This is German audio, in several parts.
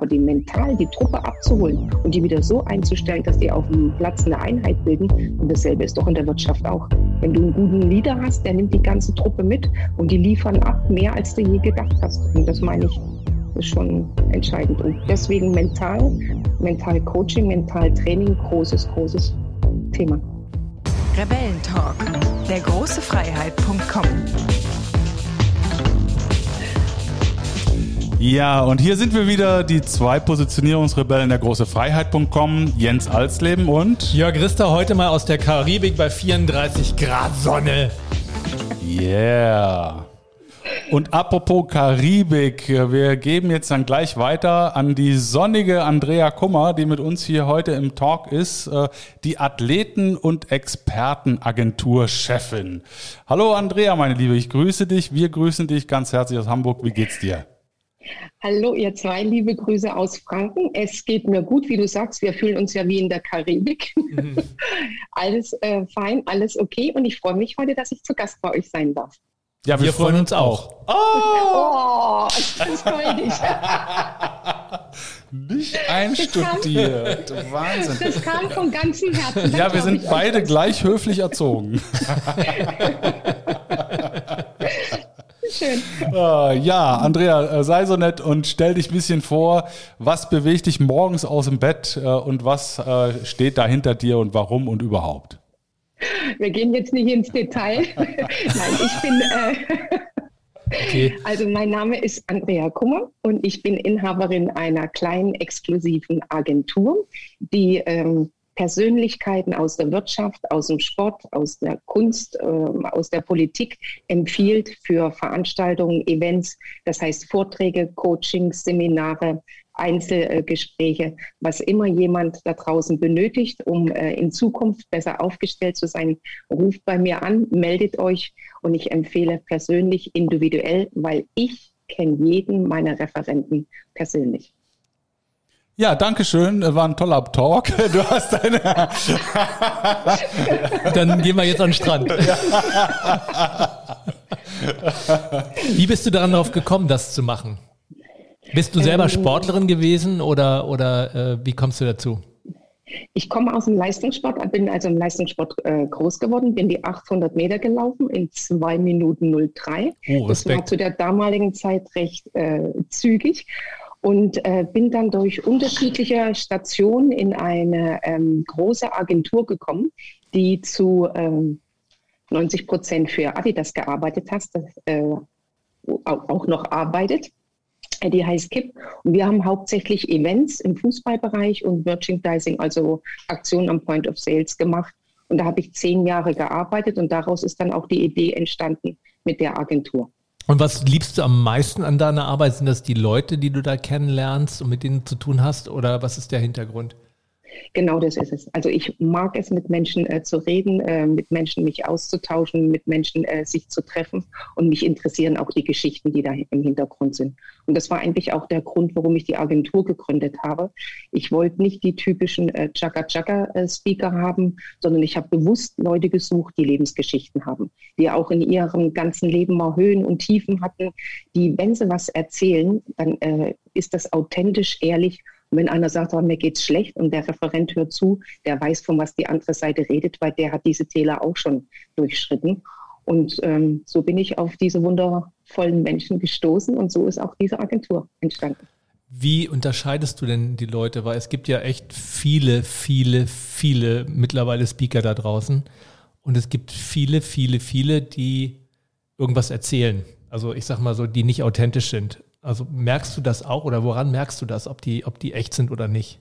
Aber die mental die Truppe abzuholen und die wieder so einzustellen, dass die auf dem Platz eine Einheit bilden. Und dasselbe ist doch in der Wirtschaft auch. Wenn du einen guten Leader hast, der nimmt die ganze Truppe mit und die liefern ab mehr, als du je gedacht hast. Und das meine ich, ist schon entscheidend. Und deswegen mental, mental Coaching, mental Training, großes, großes Thema. Rebellentalk, der große Freiheit.com. Ja, und hier sind wir wieder, die zwei Positionierungsrebellen der große Freiheit.com, Jens Alsleben und Jörg Rister, heute mal aus der Karibik bei 34 Grad Sonne. Yeah. Und apropos Karibik, wir geben jetzt dann gleich weiter an die sonnige Andrea Kummer, die mit uns hier heute im Talk ist, äh, die Athleten- und Expertenagentur-Chefin. Hallo Andrea, meine Liebe, ich grüße dich, wir grüßen dich ganz herzlich aus Hamburg. Wie geht's dir? Hallo, ihr zwei, liebe Grüße aus Franken. Es geht mir gut, wie du sagst, wir fühlen uns ja wie in der Karibik. Mhm. alles äh, fein, alles okay und ich freue mich heute, dass ich zu Gast bei euch sein darf. Ja, wir, wir freuen uns auch. Oh, oh das freut mich. Nicht einstudiert. Das kam, Wahnsinn. Das kam von ganzem Herzen. Ja, wir sind beide gleich höflich erzogen. Schön. Uh, ja, Andrea, äh, sei so nett und stell dich ein bisschen vor, was bewegt dich morgens aus dem Bett uh, und was steht da hinter dir und warum und überhaupt? Wir gehen jetzt nicht ins Detail. Nein, ich bin. Okay. Also mein Name ist Andrea Kummer und ich bin Inhaberin einer kleinen exklusiven Agentur, die ähm, Persönlichkeiten aus der Wirtschaft, aus dem Sport, aus der Kunst, äh, aus der Politik empfiehlt für Veranstaltungen, Events, das heißt Vorträge, Coachings, Seminare, Einzelgespräche, was immer jemand da draußen benötigt, um äh, in Zukunft besser aufgestellt zu sein, ruft bei mir an, meldet euch und ich empfehle persönlich, individuell, weil ich kenne jeden meiner Referenten persönlich. Ja, danke schön. War ein toller Talk. Du hast deine. Dann gehen wir jetzt an den Strand. Wie bist du daran darauf gekommen, das zu machen? Bist du selber ähm, Sportlerin gewesen oder, oder äh, wie kommst du dazu? Ich komme aus dem Leistungssport, bin also im Leistungssport äh, groß geworden, bin die 800 Meter gelaufen in 2 Minuten 03. Oh, das war zu der damaligen Zeit recht äh, zügig und äh, bin dann durch unterschiedliche Stationen in eine ähm, große Agentur gekommen, die zu ähm, 90 Prozent für Adidas gearbeitet hat, äh, auch noch arbeitet. Die heißt KIP und wir haben hauptsächlich Events im Fußballbereich und Merchandising, also Aktionen am Point of Sales gemacht. Und da habe ich zehn Jahre gearbeitet und daraus ist dann auch die Idee entstanden mit der Agentur. Und was liebst du am meisten an deiner Arbeit? Sind das die Leute, die du da kennenlernst und mit denen zu tun hast? Oder was ist der Hintergrund? Genau das ist es. Also ich mag es, mit Menschen äh, zu reden, äh, mit Menschen mich auszutauschen, mit Menschen äh, sich zu treffen und mich interessieren auch die Geschichten, die da im Hintergrund sind. Und das war eigentlich auch der Grund, warum ich die Agentur gegründet habe. Ich wollte nicht die typischen äh, Chaka-Chaka-Speaker äh, haben, sondern ich habe bewusst Leute gesucht, die Lebensgeschichten haben, die auch in ihrem ganzen Leben mal Höhen und Tiefen hatten, die, wenn sie was erzählen, dann äh, ist das authentisch, ehrlich und wenn einer sagt, oh, mir geht's schlecht und der Referent hört zu, der weiß, von was die andere Seite redet, weil der hat diese Täler auch schon durchschritten. Und ähm, so bin ich auf diese wundervollen Menschen gestoßen und so ist auch diese Agentur entstanden. Wie unterscheidest du denn die Leute? Weil es gibt ja echt viele, viele, viele mittlerweile Speaker da draußen. Und es gibt viele, viele, viele, die irgendwas erzählen. Also ich sag mal so, die nicht authentisch sind. Also merkst du das auch oder woran merkst du das, ob die, ob die echt sind oder nicht?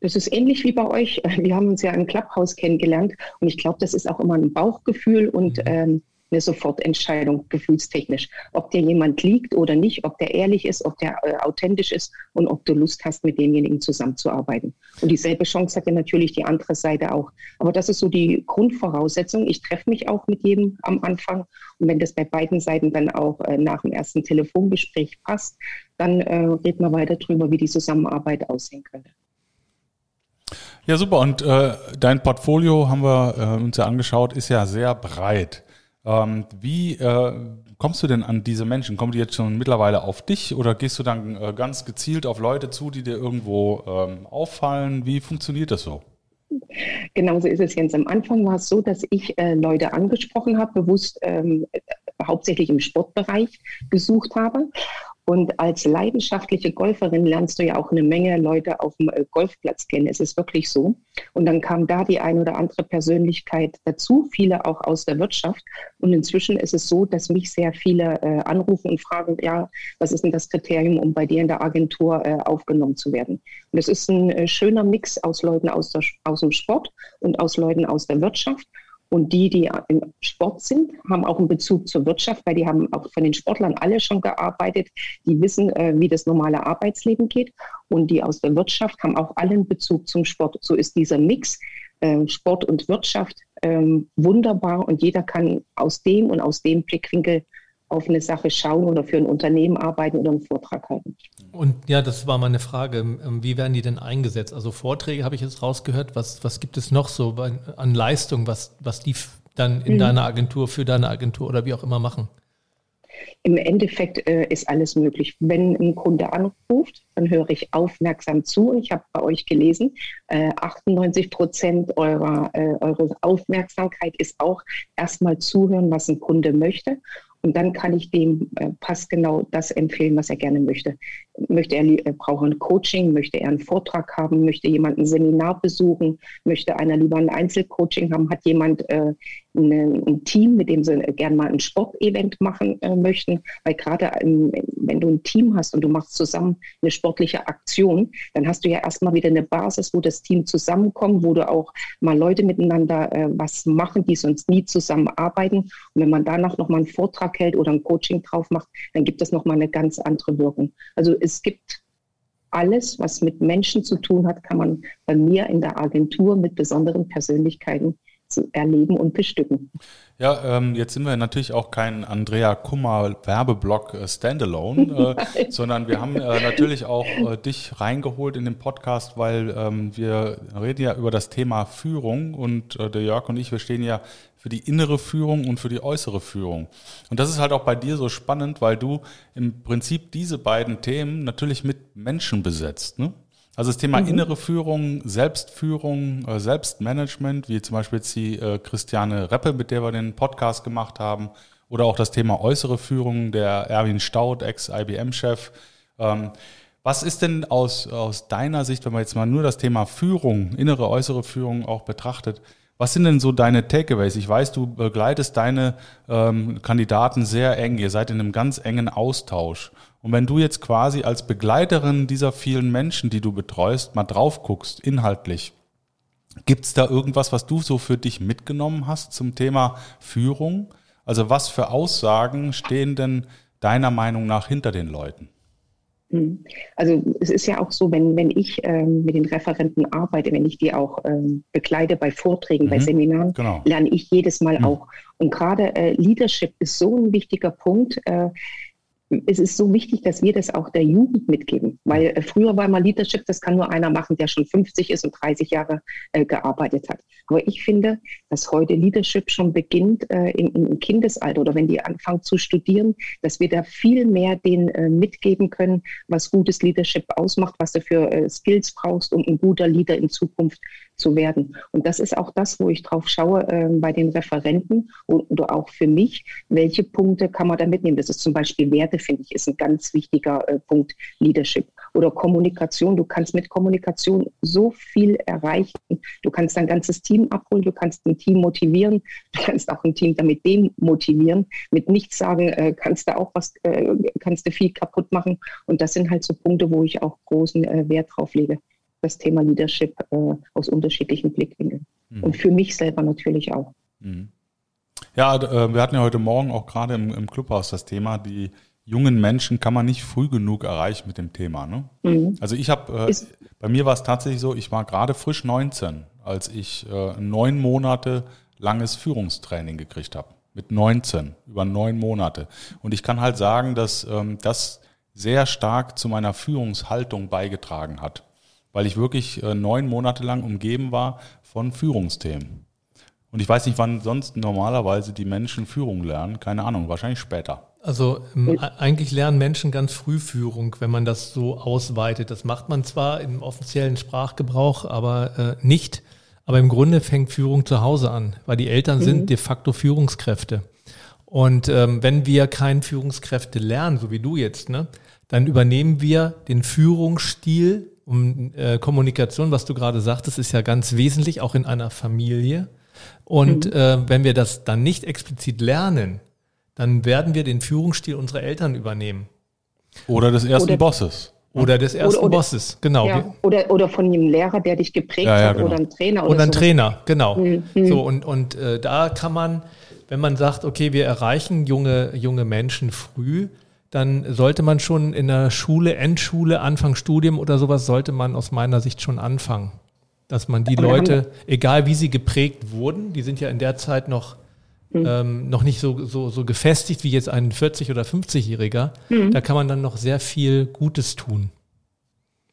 Das ist ähnlich wie bei euch. Wir haben uns ja im Clubhouse kennengelernt und ich glaube, das ist auch immer ein Bauchgefühl und mhm. ähm, eine Sofortentscheidung gefühlstechnisch. Ob dir jemand liegt oder nicht, ob der ehrlich ist, ob der äh, authentisch ist und ob du Lust hast, mit demjenigen zusammenzuarbeiten. Und dieselbe Chance hat ja natürlich die andere Seite auch. Aber das ist so die Grundvoraussetzung. Ich treffe mich auch mit jedem am Anfang. Und wenn das bei beiden Seiten dann auch äh, nach dem ersten Telefongespräch passt, dann äh, reden wir weiter drüber, wie die Zusammenarbeit aussehen könnte. Ja, super. Und äh, dein Portfolio haben wir äh, uns ja angeschaut, ist ja sehr breit. Ähm, wie äh, kommst du denn an diese Menschen? Kommen die jetzt schon mittlerweile auf dich oder gehst du dann äh, ganz gezielt auf Leute zu, die dir irgendwo ähm, auffallen? Wie funktioniert das so? Genauso ist es jetzt. Am Anfang war es so, dass ich äh, Leute angesprochen habe, bewusst ähm, hauptsächlich im Sportbereich gesucht habe. Und als leidenschaftliche Golferin lernst du ja auch eine Menge Leute auf dem äh, Golfplatz kennen. Es ist wirklich so. Und dann kam da die ein oder andere Persönlichkeit dazu, viele auch aus der Wirtschaft. Und inzwischen ist es so, dass mich sehr viele äh, anrufen und fragen, ja, was ist denn das Kriterium, um bei dir in der Agentur äh, aufgenommen zu werden? Und es ist ein äh, schöner Mix aus Leuten aus, der, aus dem Sport und aus Leuten aus der Wirtschaft. Und die, die im Sport sind, haben auch einen Bezug zur Wirtschaft, weil die haben auch von den Sportlern alle schon gearbeitet. Die wissen, äh, wie das normale Arbeitsleben geht. Und die aus der Wirtschaft haben auch alle einen Bezug zum Sport. So ist dieser Mix äh, Sport und Wirtschaft ähm, wunderbar und jeder kann aus dem und aus dem Blickwinkel auf eine Sache schauen oder für ein Unternehmen arbeiten oder einen Vortrag halten. Und ja, das war meine Frage. Ähm, wie werden die denn eingesetzt? Also Vorträge habe ich jetzt rausgehört. Was, was gibt es noch so an Leistung, was, was die dann in mhm. deiner Agentur, für deine Agentur oder wie auch immer machen? Im Endeffekt äh, ist alles möglich. Wenn ein Kunde anruft, dann höre ich aufmerksam zu. Ich habe bei euch gelesen, äh, 98 Prozent eurer, äh, eurer Aufmerksamkeit ist auch erstmal zuhören, was ein Kunde möchte. Und dann kann ich dem äh, passgenau das empfehlen, was er gerne möchte. Möchte er, äh, braucht ein Coaching, möchte er einen Vortrag haben, möchte jemand ein Seminar besuchen, möchte einer lieber ein Einzelcoaching haben, hat jemand äh, ein, ein Team, mit dem sie gerne mal ein Sportevent machen äh, möchten. Weil gerade ähm, wenn du ein Team hast und du machst zusammen eine sportliche Aktion, dann hast du ja erstmal wieder eine Basis, wo das Team zusammenkommt, wo du auch mal Leute miteinander äh, was machen, die sonst nie zusammenarbeiten. Und wenn man danach nochmal einen Vortrag hält oder ein Coaching drauf macht, dann gibt das nochmal eine ganz andere Wirkung. Also es gibt alles, was mit Menschen zu tun hat, kann man bei mir in der Agentur mit besonderen Persönlichkeiten erleben und bestücken. Ja, ähm, jetzt sind wir natürlich auch kein Andrea Kummer Werbeblock äh, Standalone, äh, sondern wir haben äh, natürlich auch äh, dich reingeholt in den Podcast, weil ähm, wir reden ja über das Thema Führung und äh, der Jörg und ich, wir stehen ja für die innere Führung und für die äußere Führung. Und das ist halt auch bei dir so spannend, weil du im Prinzip diese beiden Themen natürlich mit Menschen besetzt. Ne? Also das Thema mhm. innere Führung, Selbstführung, äh, Selbstmanagement, wie zum Beispiel jetzt die äh, Christiane Reppe, mit der wir den Podcast gemacht haben, oder auch das Thema äußere Führung, der Erwin Staud, Ex-IBM-Chef. Ähm, was ist denn aus, aus deiner Sicht, wenn man jetzt mal nur das Thema Führung, innere, äußere Führung auch betrachtet, was sind denn so deine Takeaways? Ich weiß, du begleitest deine ähm, Kandidaten sehr eng. Ihr seid in einem ganz engen Austausch. Und wenn du jetzt quasi als Begleiterin dieser vielen Menschen, die du betreust, mal drauf guckst, inhaltlich, gibt es da irgendwas, was du so für dich mitgenommen hast zum Thema Führung? Also was für Aussagen stehen denn deiner Meinung nach hinter den Leuten? Hm. Also es ist ja auch so, wenn, wenn ich ähm, mit den Referenten arbeite, wenn ich die auch ähm, begleite bei Vorträgen, mhm. bei Seminaren, genau. lerne ich jedes Mal mhm. auch. Und gerade äh, Leadership ist so ein wichtiger Punkt. Äh, es ist so wichtig, dass wir das auch der Jugend mitgeben, weil äh, früher war mal Leadership, das kann nur einer machen, der schon 50 ist und 30 Jahre äh, gearbeitet hat. Aber ich finde, dass heute Leadership schon beginnt äh, im, im, Kindesalter oder wenn die anfangen zu studieren, dass wir da viel mehr denen äh, mitgeben können, was gutes Leadership ausmacht, was du für äh, Skills brauchst, um ein guter Leader in Zukunft zu werden. Und das ist auch das, wo ich drauf schaue äh, bei den Referenten oder auch für mich, welche Punkte kann man da mitnehmen. Das ist zum Beispiel Werte, finde ich, ist ein ganz wichtiger äh, Punkt Leadership. Oder Kommunikation. Du kannst mit Kommunikation so viel erreichen. Du kannst dein ganzes Team abholen, du kannst ein Team motivieren, du kannst auch ein Team damit demotivieren. Mit nichts sagen äh, kannst du auch was, äh, kannst du viel kaputt machen. Und das sind halt so Punkte, wo ich auch großen äh, Wert drauf lege das Thema Leadership äh, aus unterschiedlichen Blickwinkeln. Mhm. Und für mich selber natürlich auch. Mhm. Ja, äh, wir hatten ja heute Morgen auch gerade im, im Clubhaus das Thema, die jungen Menschen kann man nicht früh genug erreichen mit dem Thema. Ne? Mhm. Also ich habe, äh, bei mir war es tatsächlich so, ich war gerade frisch 19, als ich äh, neun Monate langes Führungstraining gekriegt habe. Mit 19, über neun Monate. Und ich kann halt sagen, dass ähm, das sehr stark zu meiner Führungshaltung beigetragen hat weil ich wirklich äh, neun Monate lang umgeben war von Führungsthemen. Und ich weiß nicht, wann sonst normalerweise die Menschen Führung lernen. Keine Ahnung, wahrscheinlich später. Also ähm, eigentlich lernen Menschen ganz früh Führung, wenn man das so ausweitet. Das macht man zwar im offiziellen Sprachgebrauch, aber äh, nicht. Aber im Grunde fängt Führung zu Hause an, weil die Eltern mhm. sind de facto Führungskräfte. Und ähm, wenn wir keinen Führungskräfte lernen, so wie du jetzt, ne, dann übernehmen wir den Führungsstil um äh, Kommunikation, was du gerade sagtest, ist ja ganz wesentlich, auch in einer Familie. Und mhm. äh, wenn wir das dann nicht explizit lernen, dann werden wir den Führungsstil unserer Eltern übernehmen. Oder des ersten oder, Bosses. Oder des ersten oder, oder, Bosses, genau. Ja, oder, oder von einem Lehrer, der dich geprägt ja, ja, hat, genau. oder ein Trainer. Oder, oder ein so. Trainer, genau. Mhm. So, und, und äh, da kann man, wenn man sagt, okay, wir erreichen junge, junge Menschen früh, dann sollte man schon in der Schule, Endschule, Anfang Studium oder sowas, sollte man aus meiner Sicht schon anfangen. Dass man die Leute, egal wie sie geprägt wurden, die sind ja in der Zeit noch, mhm. ähm, noch nicht so, so, so gefestigt wie jetzt ein 40- oder 50-Jähriger, mhm. da kann man dann noch sehr viel Gutes tun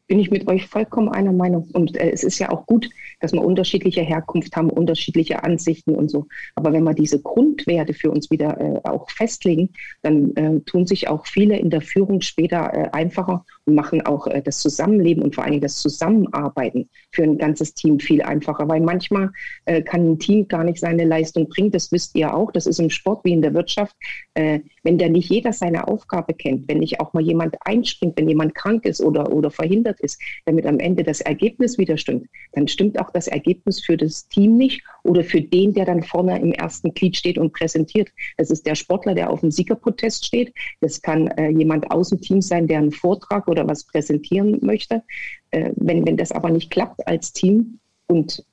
bin ich mit euch vollkommen einer Meinung. Und äh, es ist ja auch gut, dass wir unterschiedliche Herkunft haben, unterschiedliche Ansichten und so. Aber wenn wir diese Grundwerte für uns wieder äh, auch festlegen, dann äh, tun sich auch viele in der Führung später äh, einfacher und machen auch äh, das Zusammenleben und vor allem das Zusammenarbeiten für ein ganzes Team viel einfacher. Weil manchmal äh, kann ein Team gar nicht seine Leistung bringen. Das wisst ihr auch. Das ist im Sport wie in der Wirtschaft. wenn da nicht jeder seine Aufgabe kennt, wenn nicht auch mal jemand einspringt, wenn jemand krank ist oder, oder verhindert ist, damit am Ende das Ergebnis wieder stimmt, dann stimmt auch das Ergebnis für das Team nicht oder für den, der dann vorne im ersten Glied steht und präsentiert. Das ist der Sportler, der auf dem Siegerprotest steht. Das kann äh, jemand aus dem Team sein, der einen Vortrag oder was präsentieren möchte. Äh, wenn, wenn das aber nicht klappt als Team und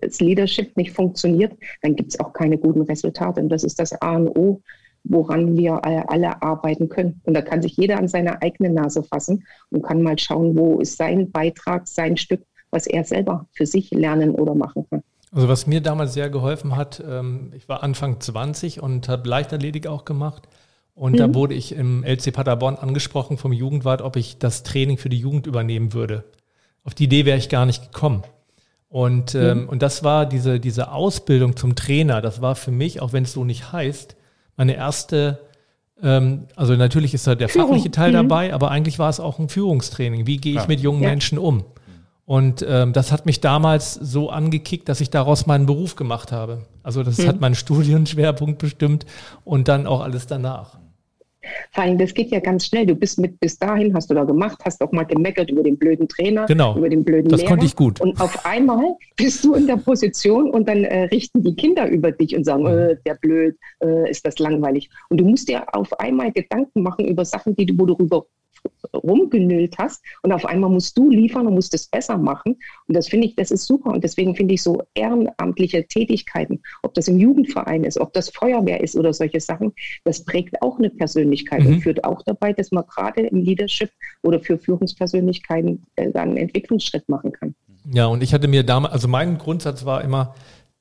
das Leadership nicht funktioniert, dann gibt es auch keine guten Resultate. Und das ist das A und O woran wir alle arbeiten können. Und da kann sich jeder an seine eigene Nase fassen und kann mal schauen, wo ist sein Beitrag, sein Stück, was er selber für sich lernen oder machen kann. Also was mir damals sehr geholfen hat, ähm, ich war Anfang 20 und habe Leichtathletik auch gemacht. Und mhm. da wurde ich im LC Paderborn angesprochen vom Jugendwart, ob ich das Training für die Jugend übernehmen würde. Auf die Idee wäre ich gar nicht gekommen. Und, ähm, mhm. und das war diese, diese Ausbildung zum Trainer, das war für mich, auch wenn es so nicht heißt, meine erste, ähm, also natürlich ist da der Führung. fachliche Teil mhm. dabei, aber eigentlich war es auch ein Führungstraining. Wie gehe ich ja. mit jungen ja. Menschen um? Und ähm, das hat mich damals so angekickt, dass ich daraus meinen Beruf gemacht habe. Also das mhm. hat meinen Studienschwerpunkt bestimmt und dann auch alles danach. Vor allem, das geht ja ganz schnell. Du bist mit bis dahin, hast du da gemacht, hast auch mal gemeckert über den blöden Trainer, genau. über den blöden das Lehrer. Das konnte ich gut. Und auf einmal bist du in der Position und dann äh, richten die Kinder über dich und sagen, mhm. äh, der blöd, äh, ist das langweilig. Und du musst dir auf einmal Gedanken machen über Sachen, die du, wo du darüber rumgenüllt hast und auf einmal musst du liefern und musst es besser machen. Und das finde ich, das ist super. Und deswegen finde ich so ehrenamtliche Tätigkeiten, ob das im Jugendverein ist, ob das Feuerwehr ist oder solche Sachen, das prägt auch eine Persönlichkeit mhm. und führt auch dabei, dass man gerade im Leadership oder für Führungspersönlichkeiten äh, einen Entwicklungsschritt machen kann. Ja, und ich hatte mir damals, also mein Grundsatz war immer,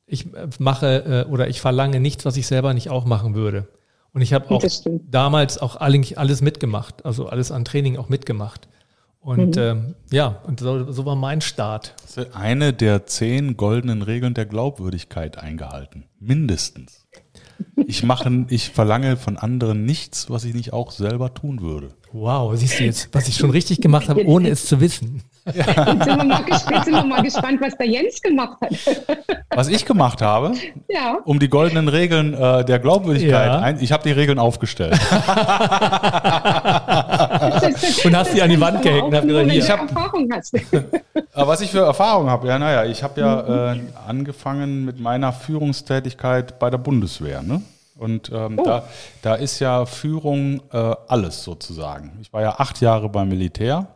ich mache äh, oder ich verlange nichts, was ich selber nicht auch machen würde. Und ich habe auch damals auch alles mitgemacht, also alles an Training auch mitgemacht. Und mhm. ähm, ja, und so, so, war mein Start. Eine der zehn goldenen Regeln der Glaubwürdigkeit eingehalten. Mindestens. Ich mache, ich verlange von anderen nichts, was ich nicht auch selber tun würde. Wow, siehst du jetzt, was ich schon richtig gemacht habe, ohne es zu wissen. Ja. Jetzt, sind wir mal, jetzt sind wir mal gespannt, was der Jens gemacht hat. Was ich gemacht habe, ja. um die goldenen Regeln äh, der Glaubwürdigkeit, ja. ein, ich habe die Regeln aufgestellt. und hast sie an die Wand gehängt und hab gesagt. Ich hab, Erfahrung hast. was ich für Erfahrung habe, ja, naja, ich habe ja äh, angefangen mit meiner Führungstätigkeit bei der Bundeswehr. Ne? Und ähm, oh. da, da ist ja Führung äh, alles sozusagen. Ich war ja acht Jahre beim Militär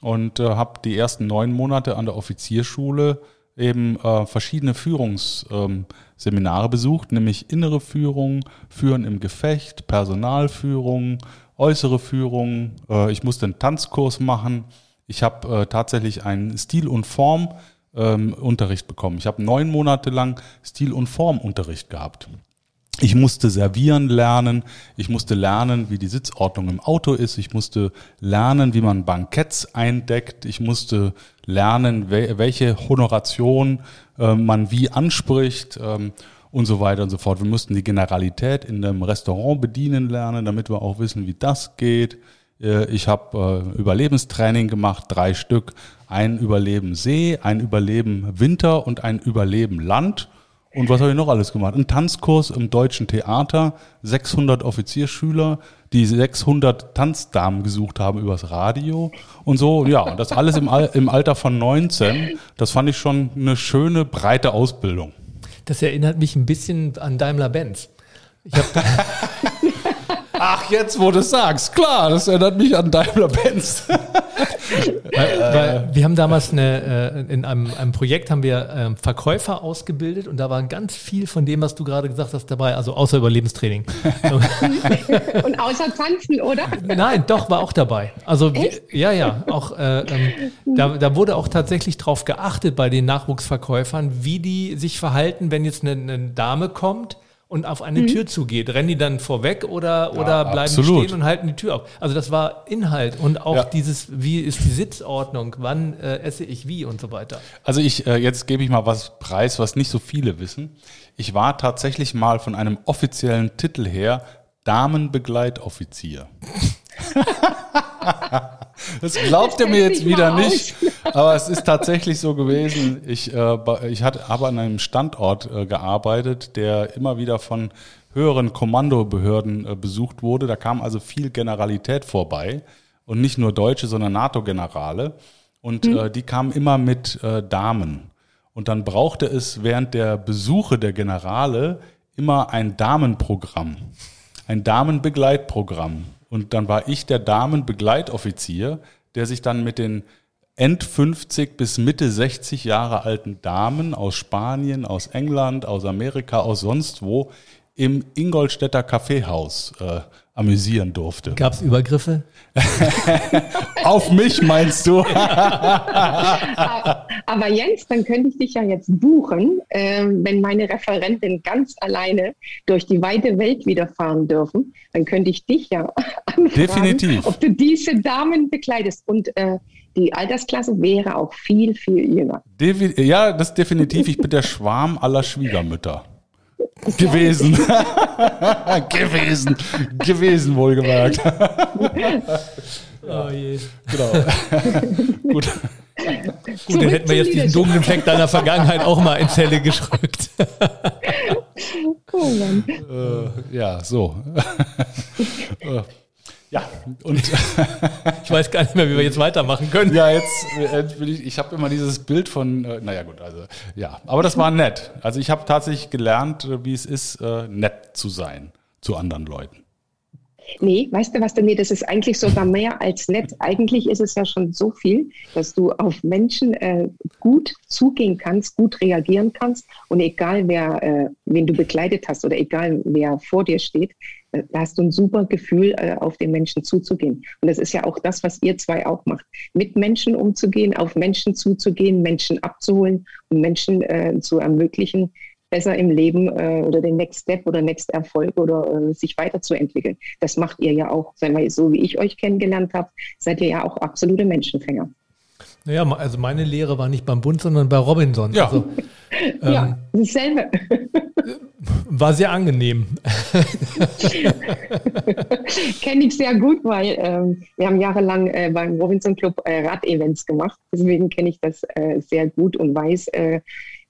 und äh, habe die ersten neun Monate an der Offizierschule eben äh, verschiedene Führungsseminare ähm, besucht, nämlich innere Führung, Führen im Gefecht, Personalführung, äußere Führung. Äh, ich musste einen Tanzkurs machen. Ich habe äh, tatsächlich einen Stil- und Formunterricht ähm, bekommen. Ich habe neun Monate lang Stil- und Formunterricht gehabt. Ich musste servieren lernen, ich musste lernen, wie die Sitzordnung im Auto ist, ich musste lernen, wie man Banketts eindeckt, ich musste lernen, welche Honoration äh, man wie anspricht ähm, und so weiter und so fort. Wir mussten die Generalität in einem Restaurant bedienen lernen, damit wir auch wissen, wie das geht. Äh, ich habe äh, Überlebenstraining gemacht, drei Stück. Ein Überleben See, ein Überleben Winter und ein Überleben Land. Und was habe ich noch alles gemacht? Ein Tanzkurs im Deutschen Theater, 600 Offizierschüler, die 600 Tanzdamen gesucht haben übers Radio und so. Ja, das alles im, Al im Alter von 19. Das fand ich schon eine schöne, breite Ausbildung. Das erinnert mich ein bisschen an Daimler-Benz. Ich Ach, jetzt, wo du es sagst. Klar, das erinnert mich an Daimler-Benz. weil, weil wir haben damals eine, äh, in einem, einem Projekt haben wir ähm, Verkäufer ausgebildet und da war ganz viel von dem, was du gerade gesagt hast, dabei, also außer Überlebenstraining. und außer Tanzen, oder? Nein, doch, war auch dabei. Also, Echt? ja, ja, auch, äh, ähm, da, da wurde auch tatsächlich drauf geachtet bei den Nachwuchsverkäufern, wie die sich verhalten, wenn jetzt eine, eine Dame kommt und auf eine mhm. Tür zugeht. Rennen die dann vorweg oder, ja, oder bleiben absolut. stehen und halten die Tür auf? Also das war Inhalt und auch ja. dieses, wie ist die Sitzordnung, wann äh, esse ich wie und so weiter. Also ich, äh, jetzt gebe ich mal was preis, was nicht so viele wissen. Ich war tatsächlich mal von einem offiziellen Titel her Damenbegleitoffizier. Das glaubt ihr mir jetzt wieder nicht, aber es ist tatsächlich so gewesen. Ich, äh, ich hatte, habe an einem Standort äh, gearbeitet, der immer wieder von höheren Kommandobehörden äh, besucht wurde. Da kam also viel Generalität vorbei und nicht nur Deutsche, sondern NATO-Generale. Und mhm. äh, die kamen immer mit äh, Damen. Und dann brauchte es während der Besuche der Generale immer ein Damenprogramm, ein Damenbegleitprogramm. Und dann war ich der Damenbegleitoffizier, der sich dann mit den End 50 bis Mitte 60 Jahre alten Damen aus Spanien, aus England, aus Amerika, aus sonst wo im Ingolstädter Kaffeehaus äh, amüsieren durfte. Gab es Übergriffe? Auf mich meinst du? Aber Jens, dann könnte ich dich ja jetzt buchen, äh, wenn meine Referentin ganz alleine durch die weite Welt wieder fahren dürfen. Dann könnte ich dich ja anfragen, Definitiv. ob du diese Damen bekleidest. Und äh, die Altersklasse wäre auch viel, viel jünger. Devi ja, das definitiv. Ich bin der Schwarm aller Schwiegermütter. Gewesen. gewesen. Gewesen, wohlgemerkt. oh je. Genau. Gut. Gut, dann hätten wir jetzt diesen dunklen Fleck deiner Vergangenheit auch mal ins Helle geschrückt. oh Mann. Äh, ja, so. Äh, ja, und ich weiß gar nicht mehr, wie wir jetzt weitermachen können. Ja, jetzt, jetzt will ich, ich habe immer dieses Bild von, äh, naja gut, also ja, aber das war nett. Also ich habe tatsächlich gelernt, äh, wie es ist, äh, nett zu sein zu anderen Leuten. Nee, weißt du was? Nee, das ist eigentlich sogar mehr als nett. Eigentlich ist es ja schon so viel, dass du auf Menschen äh, gut zugehen kannst, gut reagieren kannst und egal wer, äh, wen du begleitet hast oder egal wer vor dir steht, äh, da hast du ein super Gefühl, äh, auf den Menschen zuzugehen. Und das ist ja auch das, was ihr zwei auch macht. Mit Menschen umzugehen, auf Menschen zuzugehen, Menschen abzuholen und Menschen äh, zu ermöglichen, besser im Leben äh, oder den Next Step oder Next Erfolg oder äh, sich weiterzuentwickeln. Das macht ihr ja auch. Wenn wir so wie ich euch kennengelernt habe, seid ihr ja auch absolute Menschenfänger. Naja, also meine Lehre war nicht beim Bund, sondern bei Robinson. Ja, also, ähm, ja dasselbe. War sehr angenehm. Kenne ich sehr gut, weil ähm, wir haben jahrelang äh, beim Robinson Club äh, Rad-Events gemacht. Deswegen kenne ich das äh, sehr gut und weiß, äh,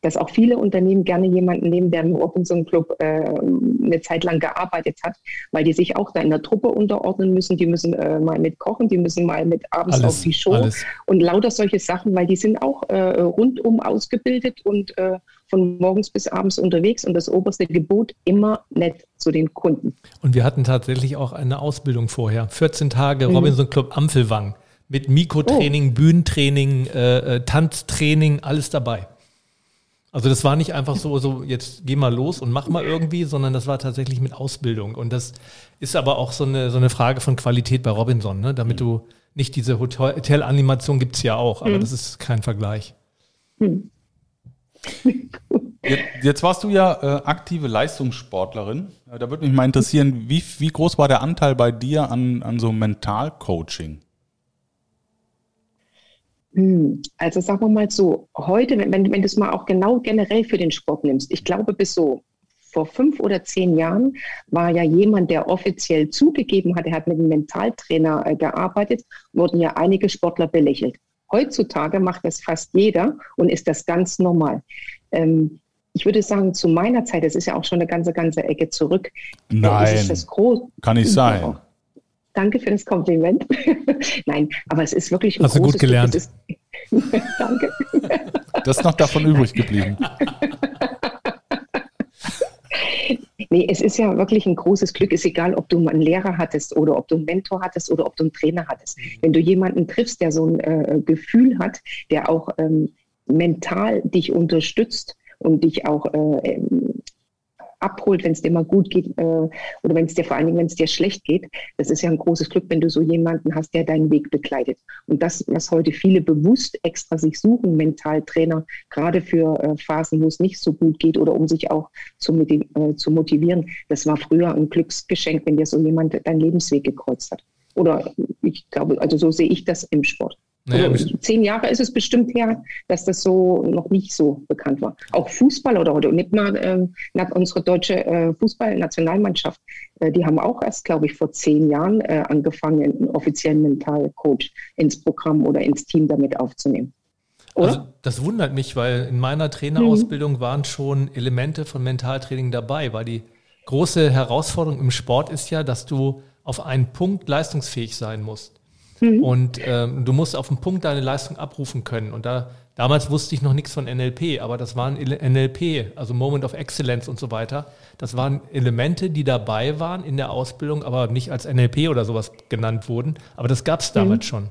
dass auch viele Unternehmen gerne jemanden nehmen, der im Robinson Club äh, eine Zeit lang gearbeitet hat, weil die sich auch da in der Truppe unterordnen müssen. Die müssen äh, mal mit kochen, die müssen mal mit abends alles, auf die Show alles. und lauter solche Sachen, weil die sind auch äh, rundum ausgebildet und äh, von morgens bis abends unterwegs und das oberste Gebot immer nett zu den Kunden. Und wir hatten tatsächlich auch eine Ausbildung vorher. 14 Tage mhm. Robinson Club Ampelwang mit Mikrotraining, oh. Bühnentraining, äh, äh, Tanztraining, alles dabei. Also das war nicht einfach so, so jetzt geh mal los und mach mal irgendwie, sondern das war tatsächlich mit Ausbildung. Und das ist aber auch so eine, so eine Frage von Qualität bei Robinson, ne? damit mhm. du nicht diese Hotel-Animation gibt es ja auch, aber mhm. das ist kein Vergleich. Mhm. Jetzt, jetzt, warst du ja äh, aktive Leistungssportlerin. Äh, da würde mich mal interessieren, wie, wie groß war der Anteil bei dir an, an so Mentalcoaching? Hm, also sagen wir mal so, heute, wenn, wenn du es mal auch genau generell für den Sport nimmst, ich glaube bis so vor fünf oder zehn Jahren war ja jemand, der offiziell zugegeben hat, er hat mit einem Mentaltrainer äh, gearbeitet, wurden ja einige Sportler belächelt. Heutzutage macht das fast jeder und ist das ganz normal. Ähm, ich würde sagen, zu meiner Zeit, das ist ja auch schon eine ganze, ganze Ecke zurück. Nein, kann nicht sein. Danke für das Kompliment. Nein, aber es ist wirklich ein Hast du gut gelernt. Ist, danke. Das ist noch davon übrig geblieben. Nee, es ist ja wirklich ein großes Glück. Es ist egal, ob du einen Lehrer hattest oder ob du einen Mentor hattest oder ob du einen Trainer hattest. Mhm. Wenn du jemanden triffst, der so ein äh, Gefühl hat, der auch ähm, mental dich unterstützt und dich auch äh, ähm, abholt, wenn es dir mal gut geht äh, oder wenn es dir vor allen Dingen, wenn es dir schlecht geht. Das ist ja ein großes Glück, wenn du so jemanden hast, der deinen Weg begleitet. Und das, was heute viele bewusst extra sich suchen, Mentaltrainer, gerade für äh, Phasen, wo es nicht so gut geht oder um sich auch zu, äh, zu motivieren, das war früher ein Glücksgeschenk, wenn dir so jemand deinen Lebensweg gekreuzt hat. Oder ich glaube, also so sehe ich das im Sport. Naja, also zehn Jahre ist es bestimmt her, dass das so noch nicht so bekannt war. Auch Fußball oder heute nicht mal äh, unsere deutsche äh, Fußballnationalmannschaft, äh, die haben auch erst, glaube ich, vor zehn Jahren äh, angefangen, einen offiziellen Mentalcoach ins Programm oder ins Team damit aufzunehmen. Oder? Also das wundert mich, weil in meiner Trainerausbildung mhm. waren schon Elemente von Mentaltraining dabei, weil die große Herausforderung im Sport ist ja, dass du auf einen Punkt leistungsfähig sein musst. Mhm. Und ähm, du musst auf den Punkt deine Leistung abrufen können. Und da damals wusste ich noch nichts von NLP, aber das waren NLP, also Moment of Excellence und so weiter. Das waren Elemente, die dabei waren in der Ausbildung, aber nicht als NLP oder sowas genannt wurden. Aber das gab es damals mhm. schon.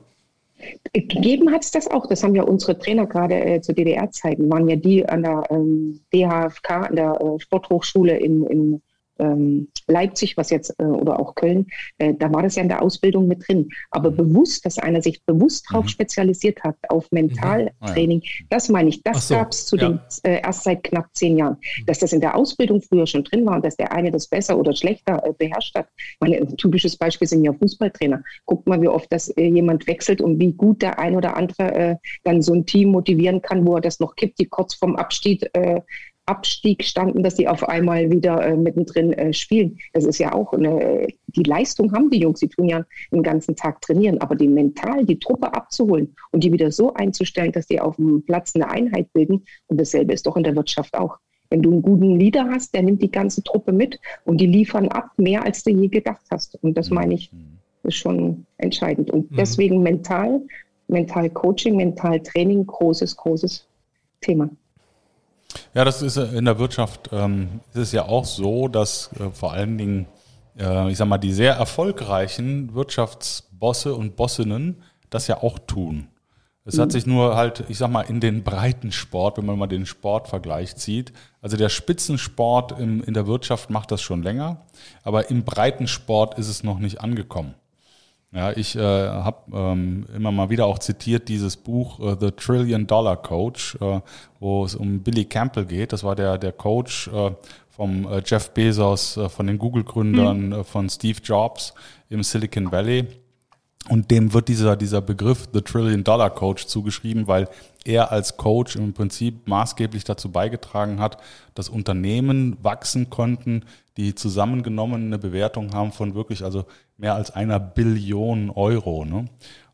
Gegeben hat es das auch. Das haben ja unsere Trainer gerade äh, zu DDR-Zeiten, waren ja die an der ähm, DHFK, an der äh, Sporthochschule in, in ähm, Leipzig, was jetzt, äh, oder auch Köln, äh, da war das ja in der Ausbildung mit drin. Aber mhm. bewusst, dass einer sich bewusst darauf mhm. spezialisiert hat, auf Mentaltraining, mhm. ah, ja. das meine ich, das so, gab es zu ja. den, äh, erst seit knapp zehn Jahren. Mhm. Dass das in der Ausbildung früher schon drin war und dass der eine das besser oder schlechter äh, beherrscht hat. Meine, ein typisches Beispiel sind ja Fußballtrainer. Guckt mal, wie oft das äh, jemand wechselt und wie gut der ein oder andere äh, dann so ein Team motivieren kann, wo er das noch kippt, die kurz vorm Abstieg Abstieg standen, dass sie auf einmal wieder äh, mittendrin äh, spielen. Das ist ja auch eine, die Leistung haben die Jungs, die tun ja den ganzen Tag trainieren, aber die mental, die Truppe abzuholen und die wieder so einzustellen, dass die auf dem Platz eine Einheit bilden. Und dasselbe ist doch in der Wirtschaft auch. Wenn du einen guten Leader hast, der nimmt die ganze Truppe mit und die liefern ab mehr, als du je gedacht hast. Und das meine ich, ist schon entscheidend. Und mhm. deswegen mental, mental Coaching, mental Training, großes, großes Thema. Ja, das ist äh, in der Wirtschaft ähm, ist es ja auch so, dass äh, vor allen Dingen, äh, ich sag mal, die sehr erfolgreichen Wirtschaftsbosse und Bossinnen das ja auch tun. Es mhm. hat sich nur halt, ich sag mal, in den breiten Sport, wenn man mal den Sportvergleich zieht. Also der Spitzensport im, in der Wirtschaft macht das schon länger, aber im breiten Sport ist es noch nicht angekommen. Ja, ich äh, habe ähm, immer mal wieder auch zitiert dieses Buch äh, The Trillion Dollar Coach, äh, wo es um Billy Campbell geht. Das war der, der Coach äh, vom äh, Jeff Bezos, äh, von den Google-Gründern, mhm. von Steve Jobs im Silicon Valley. Und dem wird dieser, dieser Begriff The Trillion Dollar Coach zugeschrieben, weil er als Coach im Prinzip maßgeblich dazu beigetragen hat, dass Unternehmen wachsen konnten, die zusammengenommen eine Bewertung haben von wirklich also mehr als einer Billion Euro. Ne?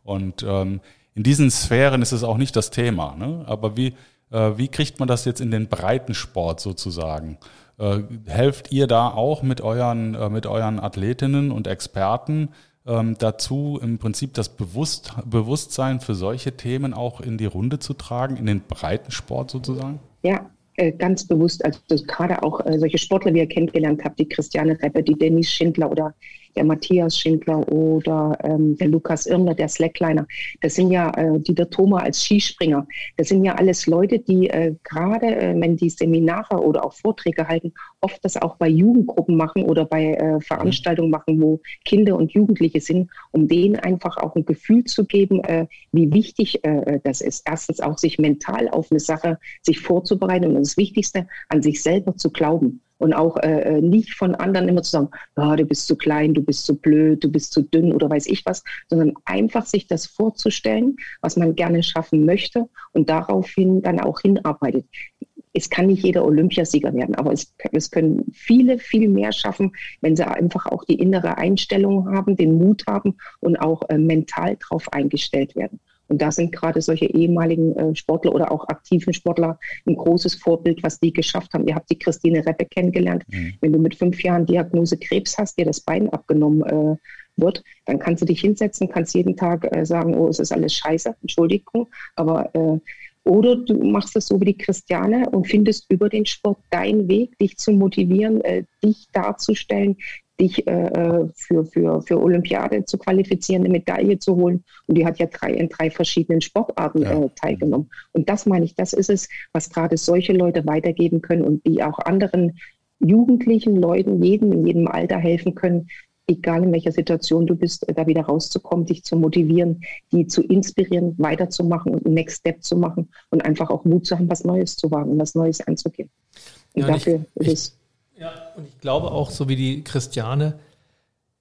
Und ähm, in diesen Sphären ist es auch nicht das Thema. Ne? Aber wie, äh, wie kriegt man das jetzt in den Breitensport sozusagen? Äh, helft ihr da auch mit euren, äh, mit euren Athletinnen und Experten, ähm, dazu, im Prinzip das Bewusst Bewusstsein für solche Themen auch in die Runde zu tragen, in den Breitensport sozusagen? Ja, äh, ganz bewusst, also gerade auch äh, solche Sportler, wie ihr kennengelernt habt, die Christiane Reppe, die Denise Schindler oder der Matthias Schindler oder ähm, der Lukas Irmler, der Slackliner. Das sind ja äh, die der Thomas als Skispringer. Das sind ja alles Leute, die äh, gerade, äh, wenn die Seminare oder auch Vorträge halten, oft das auch bei Jugendgruppen machen oder bei äh, Veranstaltungen machen, wo Kinder und Jugendliche sind, um denen einfach auch ein Gefühl zu geben, äh, wie wichtig äh, das ist. Erstens auch sich mental auf eine Sache sich vorzubereiten und das Wichtigste, an sich selber zu glauben und auch äh, äh, nicht von anderen immer zu sagen, oh, du bist zu klein, du bist zu blöd, du bist zu dünn oder weiß ich was, sondern einfach sich das vorzustellen, was man gerne schaffen möchte und daraufhin dann auch hinarbeitet. Es kann nicht jeder Olympiasieger werden, aber es, es können viele, viel mehr schaffen, wenn sie einfach auch die innere Einstellung haben, den Mut haben und auch äh, mental darauf eingestellt werden. Und da sind gerade solche ehemaligen äh, Sportler oder auch aktiven Sportler ein großes Vorbild, was die geschafft haben. Ihr habt die Christine Reppe kennengelernt. Mhm. Wenn du mit fünf Jahren Diagnose Krebs hast, dir das Bein abgenommen äh, wird, dann kannst du dich hinsetzen, kannst jeden Tag äh, sagen, oh, es ist alles scheiße, Entschuldigung, aber äh, oder du machst es so wie die Christiane und findest über den Sport deinen Weg, dich zu motivieren, äh, dich darzustellen, dich äh, äh, für, für, für Olympiade zu qualifizieren, eine Medaille zu holen. Und die hat ja drei, in drei verschiedenen Sportarten ja. äh, teilgenommen. Und das meine ich, das ist es, was gerade solche Leute weitergeben können und die auch anderen jugendlichen Leuten, jedem in jedem Alter helfen können, egal in welcher Situation du bist, da wieder rauszukommen, dich zu motivieren, die zu inspirieren, weiterzumachen und einen Next Step zu machen und einfach auch Mut zu haben, was Neues zu wagen, was Neues anzugehen. Und ja, dafür ich, ist es ja, und ich glaube auch, so wie die Christiane,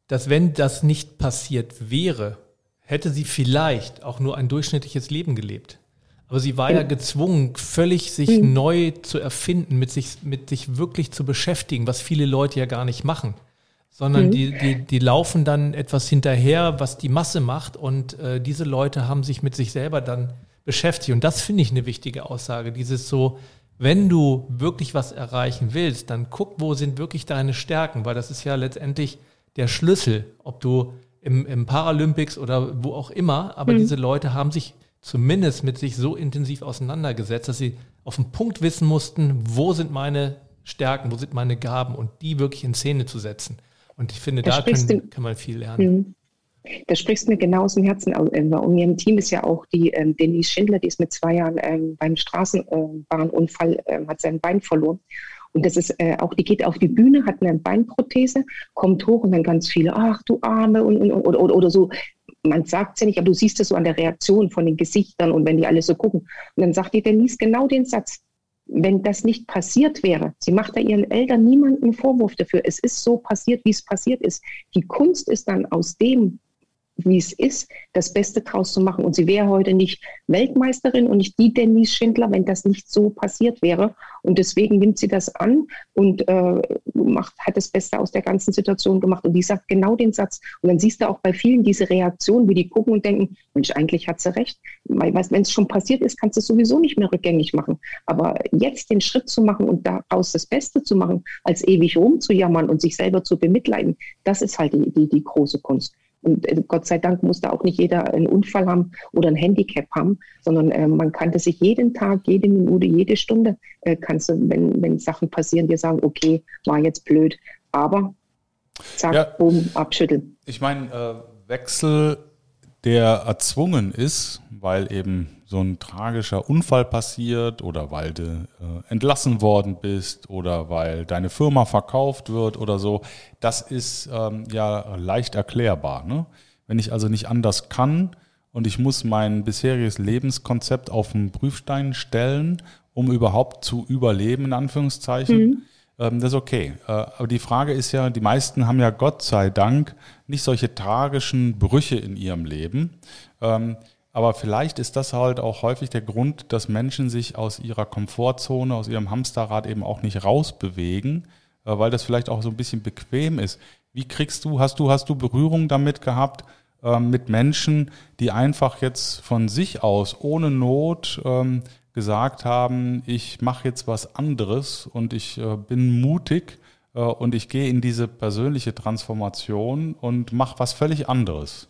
dass wenn das nicht passiert wäre, hätte sie vielleicht auch nur ein durchschnittliches Leben gelebt. Aber sie war ja gezwungen, völlig sich mhm. neu zu erfinden, mit sich, mit sich wirklich zu beschäftigen, was viele Leute ja gar nicht machen. Sondern mhm. die, die, die laufen dann etwas hinterher, was die Masse macht. Und äh, diese Leute haben sich mit sich selber dann beschäftigt. Und das finde ich eine wichtige Aussage. Dieses so, wenn du wirklich was erreichen willst, dann guck, wo sind wirklich deine Stärken, weil das ist ja letztendlich der Schlüssel, ob du im, im Paralympics oder wo auch immer, aber mhm. diese Leute haben sich zumindest mit sich so intensiv auseinandergesetzt, dass sie auf den Punkt wissen mussten, wo sind meine Stärken, wo sind meine Gaben und die wirklich in Szene zu setzen. Und ich finde, da, da können, kann man viel lernen. Da sprichst du mir genau aus dem Herzen. Und mir im Team ist ja auch die ähm, Denise Schindler, die ist mit zwei Jahren ähm, beim Straßenbahnunfall, ähm, hat sein Bein verloren. Und das ist äh, auch, die geht auf die Bühne, hat eine Beinprothese, kommt hoch und dann ganz viele, ach du Arme und, und oder, oder, oder so. Man sagt es ja nicht, aber du siehst es so an der Reaktion von den Gesichtern und wenn die alle so gucken. Und dann sagt die Denise genau den Satz, wenn das nicht passiert wäre, sie macht da ihren Eltern niemanden Vorwurf dafür. Es ist so passiert, wie es passiert ist. Die Kunst ist dann aus dem wie es ist, das Beste draus zu machen. Und sie wäre heute nicht Weltmeisterin und nicht die Denise Schindler, wenn das nicht so passiert wäre. Und deswegen nimmt sie das an und äh, macht, hat das Beste aus der ganzen Situation gemacht. Und die sagt genau den Satz. Und dann siehst du auch bei vielen diese Reaktion, wie die gucken und denken, Mensch, eigentlich hat sie recht. Wenn es schon passiert ist, kannst du es sowieso nicht mehr rückgängig machen. Aber jetzt den Schritt zu machen und daraus das Beste zu machen, als ewig rumzujammern und sich selber zu bemitleiden, das ist halt die, die, die große Kunst. Und äh, Gott sei Dank musste auch nicht jeder einen Unfall haben oder ein Handicap haben, sondern äh, man kannte sich jeden Tag, jede Minute, jede Stunde, äh, kannst du, wenn, wenn Sachen passieren, dir sagen, okay, war jetzt blöd, aber zack, ja, boom, abschütteln. Ich meine, äh, Wechsel, der erzwungen ist, weil eben so ein tragischer Unfall passiert oder weil du äh, entlassen worden bist oder weil deine Firma verkauft wird oder so, das ist ähm, ja leicht erklärbar. Ne? Wenn ich also nicht anders kann und ich muss mein bisheriges Lebenskonzept auf den Prüfstein stellen, um überhaupt zu überleben, in Anführungszeichen, mhm. ähm, das ist okay. Äh, aber die Frage ist ja, die meisten haben ja Gott sei Dank nicht solche tragischen Brüche in ihrem Leben. Ähm, aber vielleicht ist das halt auch häufig der Grund, dass Menschen sich aus ihrer Komfortzone, aus ihrem Hamsterrad eben auch nicht rausbewegen, äh, weil das vielleicht auch so ein bisschen bequem ist. Wie kriegst du, hast du, hast du Berührung damit gehabt, ähm, mit Menschen, die einfach jetzt von sich aus, ohne Not, ähm, gesagt haben, ich mache jetzt was anderes und ich äh, bin mutig äh, und ich gehe in diese persönliche Transformation und mache was völlig anderes?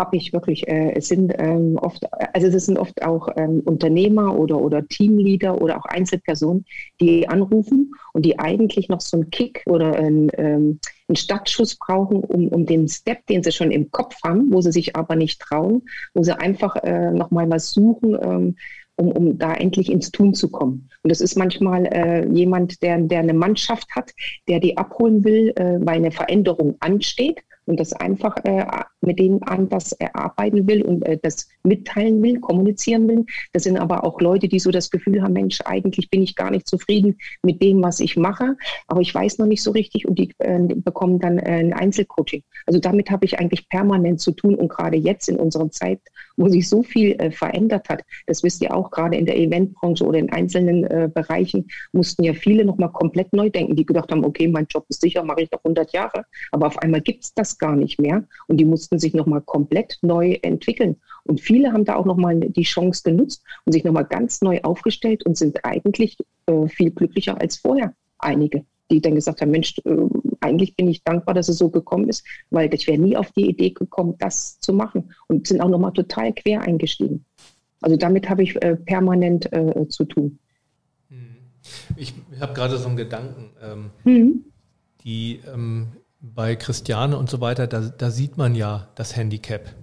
Habe ich wirklich, äh, es sind ähm, oft, also es sind oft auch ähm, Unternehmer oder, oder Teamleader oder auch Einzelpersonen, die anrufen und die eigentlich noch so einen Kick oder einen, ähm, einen Startschuss brauchen, um, um den Step, den sie schon im Kopf haben, wo sie sich aber nicht trauen, wo sie einfach äh, nochmal was suchen, ähm, um, um da endlich ins Tun zu kommen. Und das ist manchmal äh, jemand, der, der eine Mannschaft hat, der die abholen will, äh, weil eine Veränderung ansteht und das einfach äh, mit denen anders erarbeiten will und äh, das mitteilen will, kommunizieren will. Das sind aber auch Leute, die so das Gefühl haben, Mensch, eigentlich bin ich gar nicht zufrieden mit dem, was ich mache, aber ich weiß noch nicht so richtig und die äh, bekommen dann äh, ein Einzelcoaching. Also damit habe ich eigentlich permanent zu tun und gerade jetzt in unserer Zeit, wo sich so viel äh, verändert hat, das wisst ihr auch, gerade in der Eventbranche oder in einzelnen Bereichen, mussten ja viele nochmal komplett neu denken, die gedacht haben, okay, mein Job ist sicher, mache ich noch 100 Jahre, aber auf einmal gibt es das gar nicht mehr und die mussten sich nochmal komplett neu entwickeln. Und viele haben da auch nochmal die Chance genutzt und sich nochmal ganz neu aufgestellt und sind eigentlich äh, viel glücklicher als vorher. Einige, die dann gesagt haben, Mensch, äh, eigentlich bin ich dankbar, dass es so gekommen ist, weil ich wäre nie auf die Idee gekommen, das zu machen und sind auch nochmal total quer eingestiegen. Also damit habe ich äh, permanent äh, zu tun. Hm. Ich, ich habe gerade so einen Gedanken. Ähm, mhm. Die ähm, bei Christiane und so weiter, da, da sieht man ja das Handicap.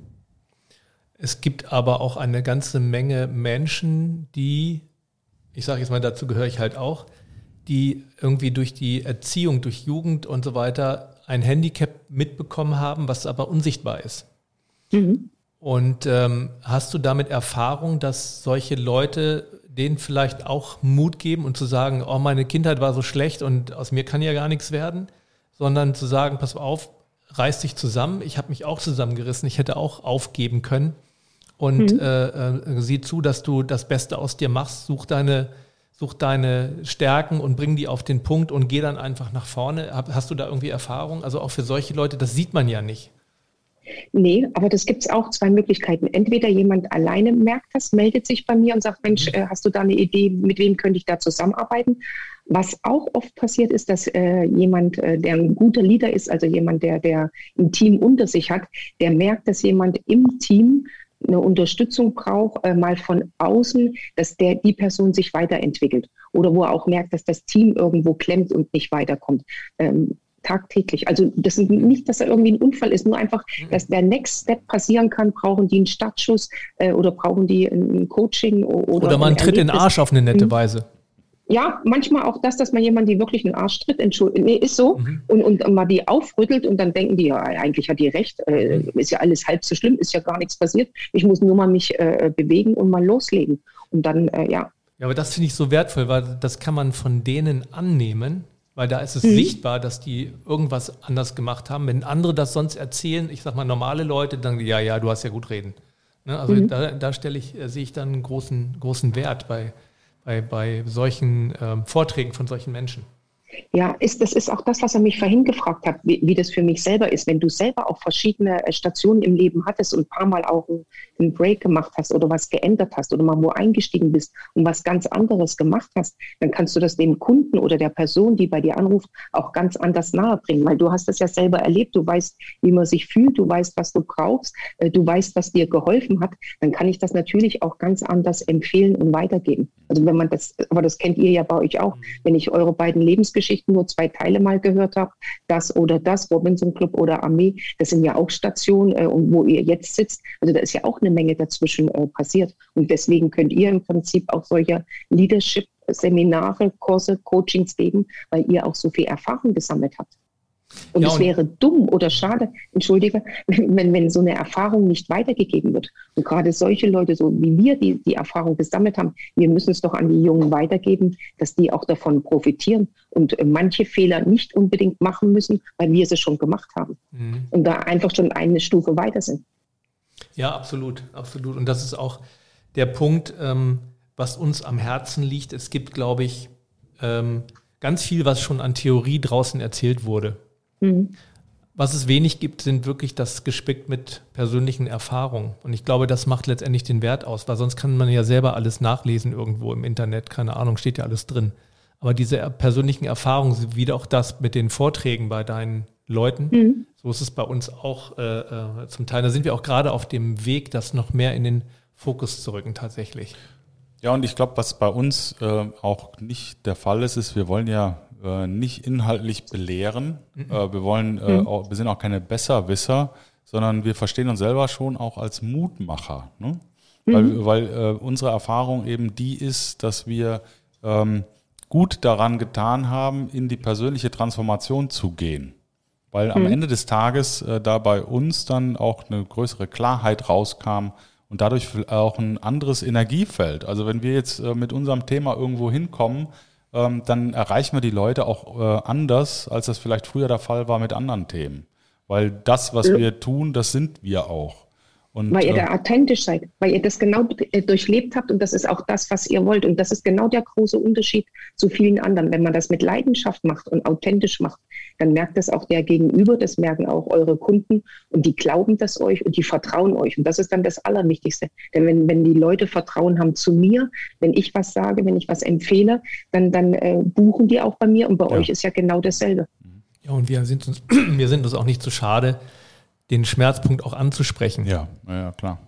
Es gibt aber auch eine ganze Menge Menschen, die, ich sage jetzt mal, dazu gehöre ich halt auch, die irgendwie durch die Erziehung, durch Jugend und so weiter ein Handicap mitbekommen haben, was aber unsichtbar ist. Mhm. Und ähm, hast du damit Erfahrung, dass solche Leute denen vielleicht auch Mut geben und zu sagen, oh, meine Kindheit war so schlecht und aus mir kann ja gar nichts werden? Sondern zu sagen, pass auf, reiß dich zusammen. Ich habe mich auch zusammengerissen. Ich hätte auch aufgeben können. Und mhm. äh, äh, sieh zu, dass du das Beste aus dir machst. Such deine, such deine Stärken und bring die auf den Punkt und geh dann einfach nach vorne. Hast du da irgendwie Erfahrung? Also auch für solche Leute, das sieht man ja nicht. Nee, aber das gibt es auch zwei Möglichkeiten. Entweder jemand alleine merkt das, meldet sich bei mir und sagt, Mensch, mhm. äh, hast du da eine Idee, mit wem könnte ich da zusammenarbeiten? Was auch oft passiert ist, dass äh, jemand, äh, der ein guter Leader ist, also jemand, der, der ein Team unter sich hat, der merkt, dass jemand im Team eine Unterstützung braucht, äh, mal von außen, dass der, die Person sich weiterentwickelt. Oder wo er auch merkt, dass das Team irgendwo klemmt und nicht weiterkommt. Ähm, tagtäglich. Also das ist nicht, dass da irgendwie ein Unfall ist, nur einfach, mhm. dass der Next Step passieren kann. Brauchen die einen Startschuss äh, oder brauchen die ein Coaching oder, oder man tritt in den Arsch auf eine nette mhm. Weise ja, manchmal auch das, dass man jemand die wirklich einen Arsch tritt, entschuldigt, nee, ist so, mhm. und, und mal die aufrüttelt und dann denken die, ja, eigentlich hat die recht, äh, mhm. ist ja alles halb so schlimm, ist ja gar nichts passiert. Ich muss nur mal mich äh, bewegen und mal loslegen. Und dann, äh, ja. Ja, aber das finde ich so wertvoll, weil das kann man von denen annehmen, weil da ist es mhm. sichtbar, dass die irgendwas anders gemacht haben. Wenn andere das sonst erzählen, ich sag mal normale Leute, dann, ja, ja, du hast ja gut reden. Ne? Also mhm. da, da stelle ich, äh, sehe ich dann einen großen, großen Wert bei, bei, bei solchen ähm, Vorträgen von solchen Menschen. Ja, ist, das ist auch das, was er mich vorhin gefragt hat, wie, wie das für mich selber ist. Wenn du selber auch verschiedene äh, Stationen im Leben hattest und ein paar Mal auch einen Break gemacht hast oder was geändert hast oder mal wo eingestiegen bist und was ganz anderes gemacht hast, dann kannst du das dem Kunden oder der Person, die bei dir anruft, auch ganz anders nahebringen, weil du hast das ja selber erlebt. Du weißt, wie man sich fühlt, du weißt, was du brauchst, äh, du weißt, was dir geholfen hat. Dann kann ich das natürlich auch ganz anders empfehlen und weitergeben. Also wenn man das, aber das kennt ihr ja bei euch auch, wenn ich eure beiden Lebens Geschichten nur zwei Teile mal gehört habe, das oder das, Robinson Club oder Armee, das sind ja auch Stationen, äh, wo ihr jetzt sitzt. Also da ist ja auch eine Menge dazwischen äh, passiert. Und deswegen könnt ihr im Prinzip auch solche Leadership-Seminare, Kurse, Coachings geben, weil ihr auch so viel Erfahrung gesammelt habt. Und ja, es wäre dumm oder schade, entschuldige, wenn, wenn so eine Erfahrung nicht weitergegeben wird. Und gerade solche Leute, so wie wir die, die Erfahrung gesammelt haben, wir müssen es doch an die Jungen weitergeben, dass die auch davon profitieren und äh, manche Fehler nicht unbedingt machen müssen, weil wir sie schon gemacht haben. Mhm. Und da einfach schon eine Stufe weiter sind. Ja, absolut, absolut. Und das ist auch der Punkt, ähm, was uns am Herzen liegt. Es gibt, glaube ich, ähm, ganz viel, was schon an Theorie draußen erzählt wurde. Mhm. Was es wenig gibt, sind wirklich das gespickt mit persönlichen Erfahrungen. Und ich glaube, das macht letztendlich den Wert aus, weil sonst kann man ja selber alles nachlesen irgendwo im Internet. Keine Ahnung, steht ja alles drin. Aber diese persönlichen Erfahrungen, wie auch das mit den Vorträgen bei deinen Leuten. Mhm. So ist es bei uns auch äh, äh, zum Teil. Da sind wir auch gerade auf dem Weg, das noch mehr in den Fokus zu rücken tatsächlich. Ja, und ich glaube, was bei uns äh, auch nicht der Fall ist, ist, wir wollen ja äh, nicht inhaltlich belehren. Mhm. Äh, wir wollen, äh, mhm. auch, wir sind auch keine Besserwisser, sondern wir verstehen uns selber schon auch als Mutmacher. Ne? Mhm. Weil, weil äh, unsere Erfahrung eben die ist, dass wir ähm, gut daran getan haben, in die persönliche Transformation zu gehen. Weil am mhm. Ende des Tages äh, da bei uns dann auch eine größere Klarheit rauskam, und dadurch auch ein anderes Energiefeld. Also wenn wir jetzt äh, mit unserem Thema irgendwo hinkommen, ähm, dann erreichen wir die Leute auch äh, anders, als das vielleicht früher der Fall war mit anderen Themen. Weil das, was wir tun, das sind wir auch. Und, weil ihr da äh, authentisch seid, weil ihr das genau äh, durchlebt habt und das ist auch das, was ihr wollt. Und das ist genau der große Unterschied zu vielen anderen. Wenn man das mit Leidenschaft macht und authentisch macht, dann merkt das auch der Gegenüber, das merken auch eure Kunden und die glauben das euch und die vertrauen euch. Und das ist dann das Allerwichtigste. Denn wenn, wenn die Leute Vertrauen haben zu mir, wenn ich was sage, wenn ich was empfehle, dann, dann äh, buchen die auch bei mir und bei ja. euch ist ja genau dasselbe. Ja, und wir sind uns, wir sind uns auch nicht zu schade, den Schmerzpunkt auch anzusprechen. Ja, ja, klar.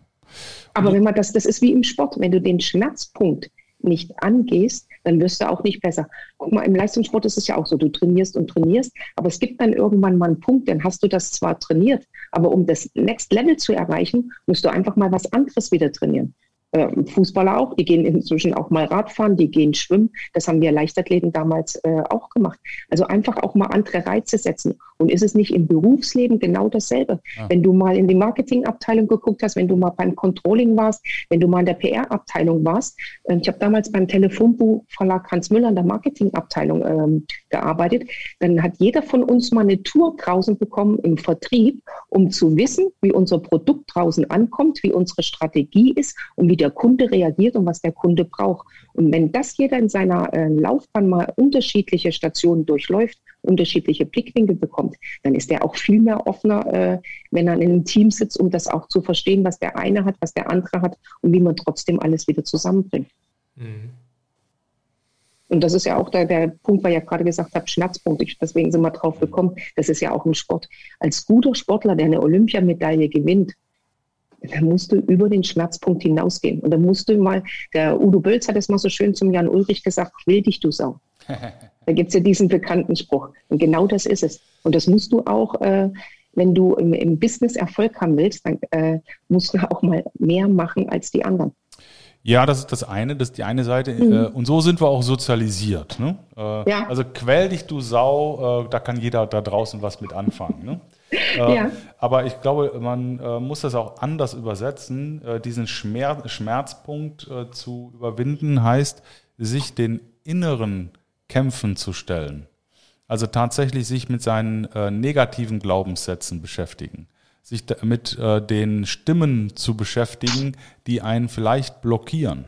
Aber wenn man das, das ist wie im Sport, wenn du den Schmerzpunkt nicht angehst, dann wirst du auch nicht besser. Guck mal, im Leistungssport ist es ja auch so, du trainierst und trainierst, aber es gibt dann irgendwann mal einen Punkt, dann hast du das zwar trainiert, aber um das Next Level zu erreichen, musst du einfach mal was anderes wieder trainieren äh, Fußballer auch, die gehen inzwischen auch mal Radfahren, die gehen schwimmen. Das haben wir Leichtathleten damals äh, auch gemacht. Also einfach auch mal andere Reize setzen. Und ist es nicht im Berufsleben genau dasselbe? Ja. Wenn du mal in die Marketingabteilung geguckt hast, wenn du mal beim Controlling warst, wenn du mal in der PR-Abteilung warst. Äh, ich habe damals beim Telefonbuchverlag Hans Müller in der Marketingabteilung ähm, gearbeitet. Dann hat jeder von uns mal eine Tour draußen bekommen im Vertrieb, um zu wissen, wie unser Produkt draußen ankommt, wie unsere Strategie ist und wie der Kunde reagiert und was der Kunde braucht. Und wenn das jeder in seiner äh, Laufbahn mal unterschiedliche Stationen durchläuft, unterschiedliche Blickwinkel bekommt, dann ist er auch viel mehr offener, äh, wenn er in einem Team sitzt, um das auch zu verstehen, was der eine hat, was der andere hat und wie man trotzdem alles wieder zusammenbringt. Mhm. Und das ist ja auch der, der Punkt, weil ich ja gerade gesagt habe, Schmerzpunkt. Ich, deswegen sind wir drauf gekommen. Das ist ja auch ein Sport. Als guter Sportler, der eine Olympiamedaille gewinnt, da musst du über den Schmerzpunkt hinausgehen. Und da musst du mal, der Udo Bölz hat es mal so schön zum Jan Ulrich gesagt, will dich du Sau. da gibt es ja diesen bekannten Spruch. Und genau das ist es. Und das musst du auch, äh, wenn du im, im, Business Erfolg haben willst, dann äh, musst du auch mal mehr machen als die anderen. Ja, das ist das eine, das ist die eine Seite. Mhm. Äh, und so sind wir auch sozialisiert. Ne? Äh, ja. Also quäl dich, du Sau, äh, da kann jeder da draußen was mit anfangen. Ne? Ja. Aber ich glaube, man muss das auch anders übersetzen. Diesen Schmerz, Schmerzpunkt zu überwinden heißt, sich den inneren Kämpfen zu stellen. Also tatsächlich sich mit seinen negativen Glaubenssätzen beschäftigen. Sich mit äh, den Stimmen zu beschäftigen, die einen vielleicht blockieren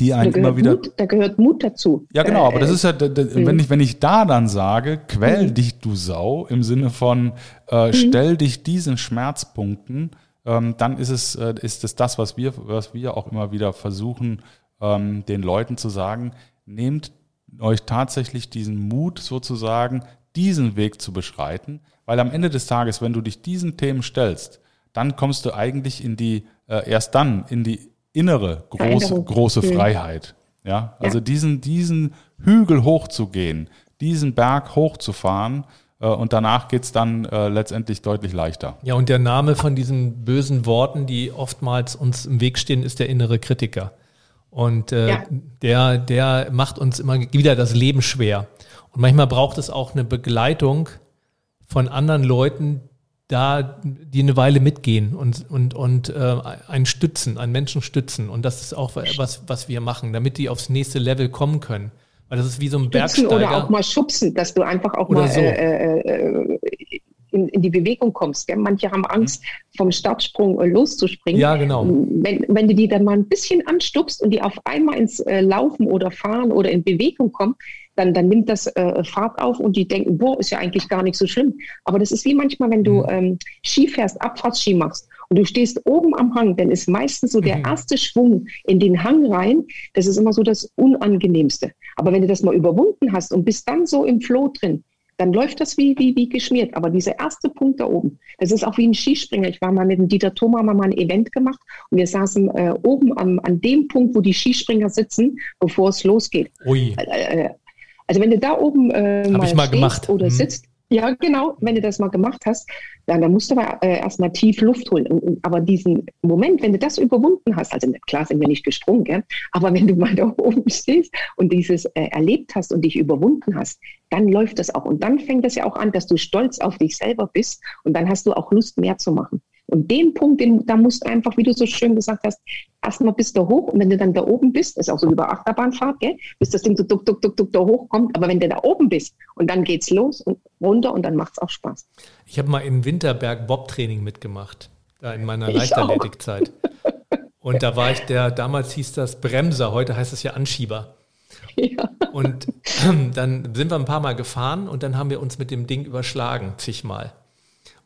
die einen immer wieder. Mut, da gehört Mut dazu. Ja, genau, aber das ist ja, mhm. wenn ich, wenn ich da dann sage, quäl mhm. dich, du Sau, im Sinne von äh, mhm. stell dich diesen Schmerzpunkten, ähm, dann ist es, äh, ist es das, was wir, was wir auch immer wieder versuchen, ähm, den Leuten zu sagen, nehmt euch tatsächlich diesen Mut sozusagen, diesen Weg zu beschreiten, weil am Ende des Tages, wenn du dich diesen Themen stellst, dann kommst du eigentlich in die, äh, erst dann in die innere große, große mhm. Freiheit. Ja, also ja. diesen, diesen Hügel hochzugehen, diesen Berg hochzufahren, äh, und danach geht's dann äh, letztendlich deutlich leichter. Ja, und der Name von diesen bösen Worten, die oftmals uns im Weg stehen, ist der innere Kritiker. Und äh, ja. der, der macht uns immer wieder das Leben schwer. Und manchmal braucht es auch eine Begleitung von anderen Leuten, da die eine Weile mitgehen und, und, und äh, einen stützen, einen Menschen stützen. Und das ist auch was, was wir machen, damit die aufs nächste Level kommen können. Weil das ist wie so ein stützen Bergsteiger. Oder auch mal schubsen, dass du einfach auch mal so. äh, äh, in, in, die Bewegung kommst. Gell? Manche haben Angst, vom Startsprung äh, loszuspringen. Ja, genau. Wenn, wenn du die dann mal ein bisschen anstupst und die auf einmal ins äh, Laufen oder Fahren oder in Bewegung kommen, dann, dann nimmt das äh, Fahrt auf und die denken, boah, ist ja eigentlich gar nicht so schlimm. Aber das ist wie manchmal, wenn du mhm. ähm, Ski fährst, Abfahrtsski machst und du stehst oben am Hang, dann ist meistens so der mhm. erste Schwung in den Hang rein, das ist immer so das Unangenehmste. Aber wenn du das mal überwunden hast und bist dann so im Flow drin, dann läuft das wie, wie, wie geschmiert. Aber dieser erste Punkt da oben, das ist auch wie ein Skispringer. Ich war mal mit dem Dieter Thoma mal ein Event gemacht und wir saßen äh, oben am, an dem Punkt, wo die Skispringer sitzen, bevor es losgeht. Ui. Äh, äh also wenn du da oben äh, mal, mal gemacht. oder mhm. sitzt, ja, genau. Wenn du das mal gemacht hast, dann, dann musst du aber äh, erstmal tief Luft holen. Und, aber diesen Moment, wenn du das überwunden hast, also klar sind wir nicht gesprungen, gell? aber wenn du mal da oben stehst und dieses äh, erlebt hast und dich überwunden hast, dann läuft das auch. Und dann fängt das ja auch an, dass du stolz auf dich selber bist und dann hast du auch Lust, mehr zu machen. Und den Punkt, den, da musst du einfach, wie du so schön gesagt hast, erstmal bist du hoch und wenn du dann da oben bist, ist auch so wie bei Achterbahnfahrt, gell, bis das Ding so duck, duck, duck, duck da hochkommt, aber wenn du da oben bist und dann geht's los und runter und dann macht's auch Spaß. Ich habe mal im Winterberg Bob-Training mitgemacht, da in meiner Leichtathletikzeit. Und da war ich der, damals hieß das Bremser, heute heißt es ja Anschieber. Ja. Und dann sind wir ein paar Mal gefahren und dann haben wir uns mit dem Ding überschlagen, zigmal.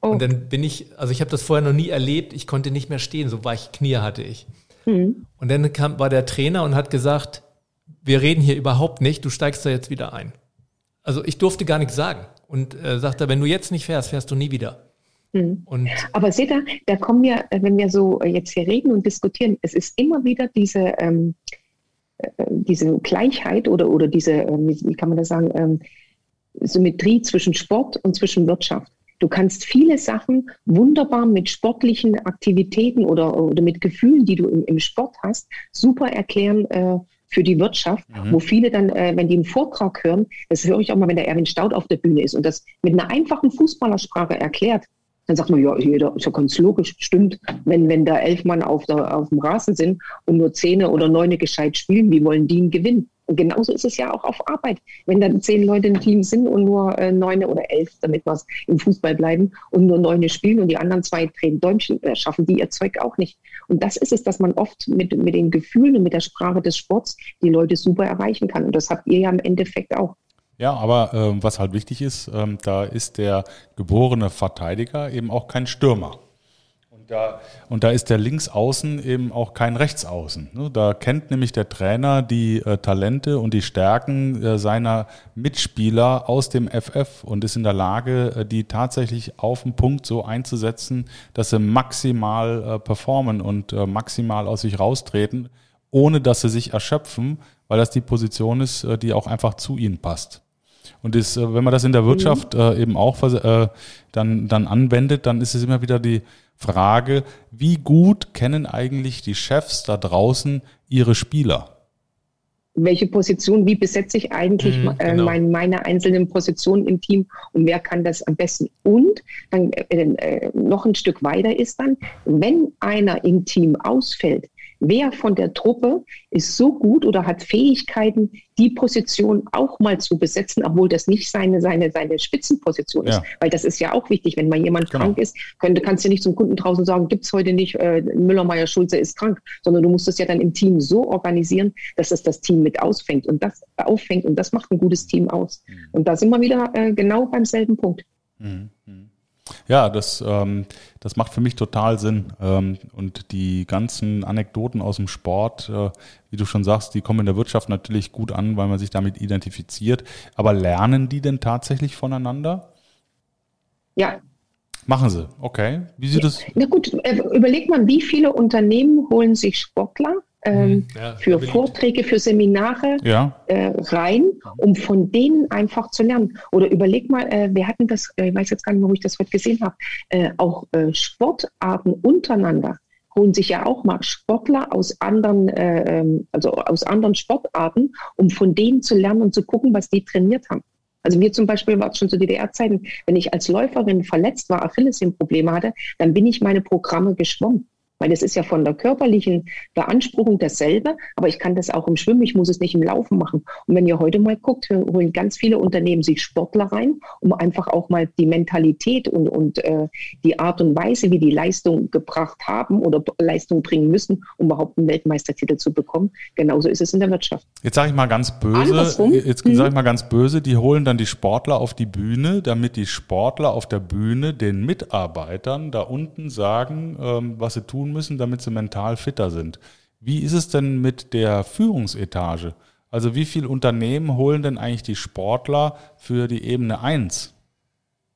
Oh. Und dann bin ich, also ich habe das vorher noch nie erlebt, ich konnte nicht mehr stehen, so weiche Knie hatte ich. Mhm. Und dann kam, war der Trainer und hat gesagt, wir reden hier überhaupt nicht, du steigst da jetzt wieder ein. Also ich durfte gar nichts sagen. Und äh, sagte, wenn du jetzt nicht fährst, fährst du nie wieder. Mhm. Aber seht ihr, da kommen wir, wenn wir so jetzt hier reden und diskutieren, es ist immer wieder diese, ähm, äh, diese Gleichheit oder, oder diese, ähm, wie kann man das sagen, ähm, Symmetrie zwischen Sport und zwischen Wirtschaft. Du kannst viele Sachen wunderbar mit sportlichen Aktivitäten oder, oder mit Gefühlen, die du im, im Sport hast, super erklären äh, für die Wirtschaft, mhm. wo viele dann, äh, wenn die einen Vortrag hören, das höre ich auch mal, wenn der Erwin Staud auf der Bühne ist und das mit einer einfachen Fußballersprache erklärt, dann sagt man, ja, jeder ist ja ganz logisch, stimmt. Wenn, wenn da elf Mann auf, der, auf dem Rasen sind und nur Zehne oder Neune gescheit spielen, wie wollen die ihn gewinnen? Und genauso ist es ja auch auf Arbeit. Wenn dann zehn Leute im Team sind und nur äh, neune oder elf, damit wir im Fußball bleiben, und nur neune spielen und die anderen zwei drehen Däumchen, äh, schaffen die ihr Zeug auch nicht. Und das ist es, dass man oft mit, mit den Gefühlen und mit der Sprache des Sports die Leute super erreichen kann. Und das habt ihr ja im Endeffekt auch. Ja, aber ähm, was halt wichtig ist, ähm, da ist der geborene Verteidiger eben auch kein Stürmer. Da, und da ist der Linksaußen eben auch kein Rechtsaußen. Ne? Da kennt nämlich der Trainer die äh, Talente und die Stärken äh, seiner Mitspieler aus dem FF und ist in der Lage, äh, die tatsächlich auf den Punkt so einzusetzen, dass sie maximal performen und maximal aus sich raustreten, ohne dass sie sich erschöpfen, weil das die Position ist, die auch einfach zu ihnen passt. Und das, wenn man das in der Wirtschaft mhm. eben auch dann, dann anwendet, dann ist es immer wieder die Frage, wie gut kennen eigentlich die Chefs da draußen ihre Spieler? Welche Position, wie besetze ich eigentlich mhm, äh, genau. mein, meine einzelnen Positionen im Team und wer kann das am besten? Und dann äh, äh, noch ein Stück weiter ist dann, wenn einer im Team ausfällt, wer von der Truppe ist so gut oder hat Fähigkeiten, die Position auch mal zu besetzen, obwohl das nicht seine, seine, seine Spitzenposition ist. Ja. Weil das ist ja auch wichtig, wenn mal jemand genau. krank ist, könnte, kannst du nicht zum Kunden draußen sagen, gibt's heute nicht, äh, Müller, Meier, Schulze ist krank, sondern du musst es ja dann im Team so organisieren, dass es das Team mit ausfängt und das auffängt und das macht ein gutes Team aus. Mhm. Und da sind wir wieder äh, genau beim selben Punkt. Mhm. Ja, das, ähm, das macht für mich total Sinn. Ähm, und die ganzen Anekdoten aus dem Sport, äh, wie du schon sagst, die kommen in der Wirtschaft natürlich gut an, weil man sich damit identifiziert. Aber lernen die denn tatsächlich voneinander? Ja. Machen sie, okay. Wie sieht ja. das? Na gut, äh, überleg mal, wie viele Unternehmen holen sich Sportler ähm, mhm. ja, für Vorträge, für Seminare ja. äh, rein, um von denen einfach zu lernen. Oder überleg mal, äh, wir hatten das, äh, ich weiß jetzt gar nicht, wo ich das heute gesehen habe, äh, auch äh, Sportarten untereinander holen sich ja auch mal Sportler aus anderen, äh, ähm, also aus anderen Sportarten, um von denen zu lernen und zu gucken, was die trainiert haben. Also wir zum Beispiel war es schon zu DDR-Zeiten, wenn ich als Läuferin verletzt war, Achillessehnenprobleme hatte, dann bin ich meine Programme geschwommen. Weil das ist ja von der körperlichen Beanspruchung dasselbe, aber ich kann das auch im Schwimmen, ich muss es nicht im Laufen machen. Und wenn ihr heute mal guckt, holen ganz viele Unternehmen sich Sportler rein, um einfach auch mal die Mentalität und, und äh, die Art und Weise, wie die Leistung gebracht haben oder Leistung bringen müssen, um überhaupt einen Weltmeistertitel zu bekommen. Genauso ist es in der Wirtschaft. Jetzt sage ich mal ganz böse, Andersrum. jetzt sage ich mhm. mal ganz böse, die holen dann die Sportler auf die Bühne, damit die Sportler auf der Bühne den Mitarbeitern da unten sagen, ähm, was sie tun müssen, damit sie mental fitter sind. Wie ist es denn mit der Führungsetage? Also wie viele Unternehmen holen denn eigentlich die Sportler für die Ebene 1?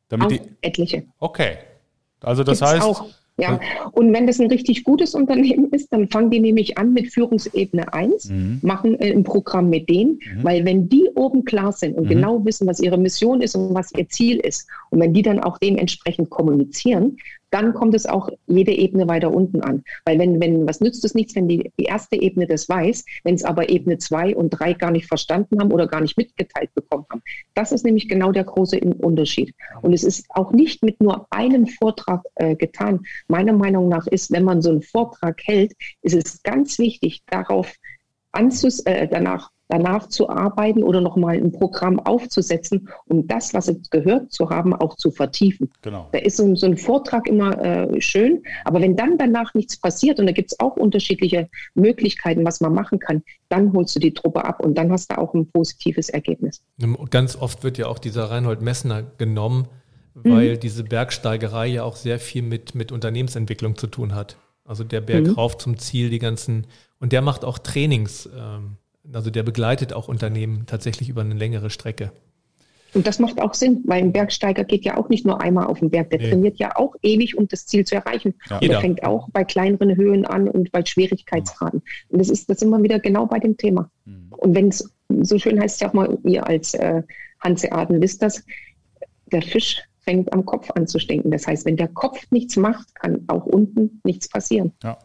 Damit auch die, etliche. Okay. Also das Gibt's heißt. Auch. Ja, und wenn das ein richtig gutes Unternehmen ist, dann fangen die nämlich an mit Führungsebene 1, mhm. machen äh, ein Programm mit denen, mhm. weil wenn die oben klar sind und mhm. genau wissen, was ihre Mission ist und was ihr Ziel ist, und wenn die dann auch dementsprechend kommunizieren, dann kommt es auch jede Ebene weiter unten an. Weil wenn, wenn, was nützt es nichts, wenn die, die erste Ebene das weiß, wenn es aber Ebene zwei und drei gar nicht verstanden haben oder gar nicht mitgeteilt bekommen haben. Das ist nämlich genau der große Unterschied. Und es ist auch nicht mit nur einem Vortrag äh, getan. Meiner Meinung nach ist, wenn man so einen Vortrag hält, ist es ganz wichtig, darauf anzus äh, danach danach zu arbeiten oder nochmal ein Programm aufzusetzen, um das, was es gehört zu haben, auch zu vertiefen. Genau. Da ist so, so ein Vortrag immer äh, schön, aber wenn dann danach nichts passiert, und da gibt es auch unterschiedliche Möglichkeiten, was man machen kann, dann holst du die Truppe ab und dann hast du auch ein positives Ergebnis. Ganz oft wird ja auch dieser Reinhold Messner genommen, weil mhm. diese Bergsteigerei ja auch sehr viel mit, mit Unternehmensentwicklung zu tun hat. Also der Berg mhm. rauf zum Ziel, die ganzen, und der macht auch Trainings. Ähm, also der begleitet auch Unternehmen tatsächlich über eine längere Strecke. Und das macht auch Sinn, weil ein Bergsteiger geht ja auch nicht nur einmal auf den Berg, der nee. trainiert ja auch ewig, um das Ziel zu erreichen. Ja. Und er fängt auch bei kleineren Höhen an und bei Schwierigkeitsgraden. Und das ist das immer wieder genau bei dem Thema. Mhm. Und wenn es so schön heißt ja auch mal, ihr als äh, Hanseaten wisst das, der Fisch fängt am Kopf an zu stinken. Das heißt, wenn der Kopf nichts macht, kann auch unten nichts passieren. Ja.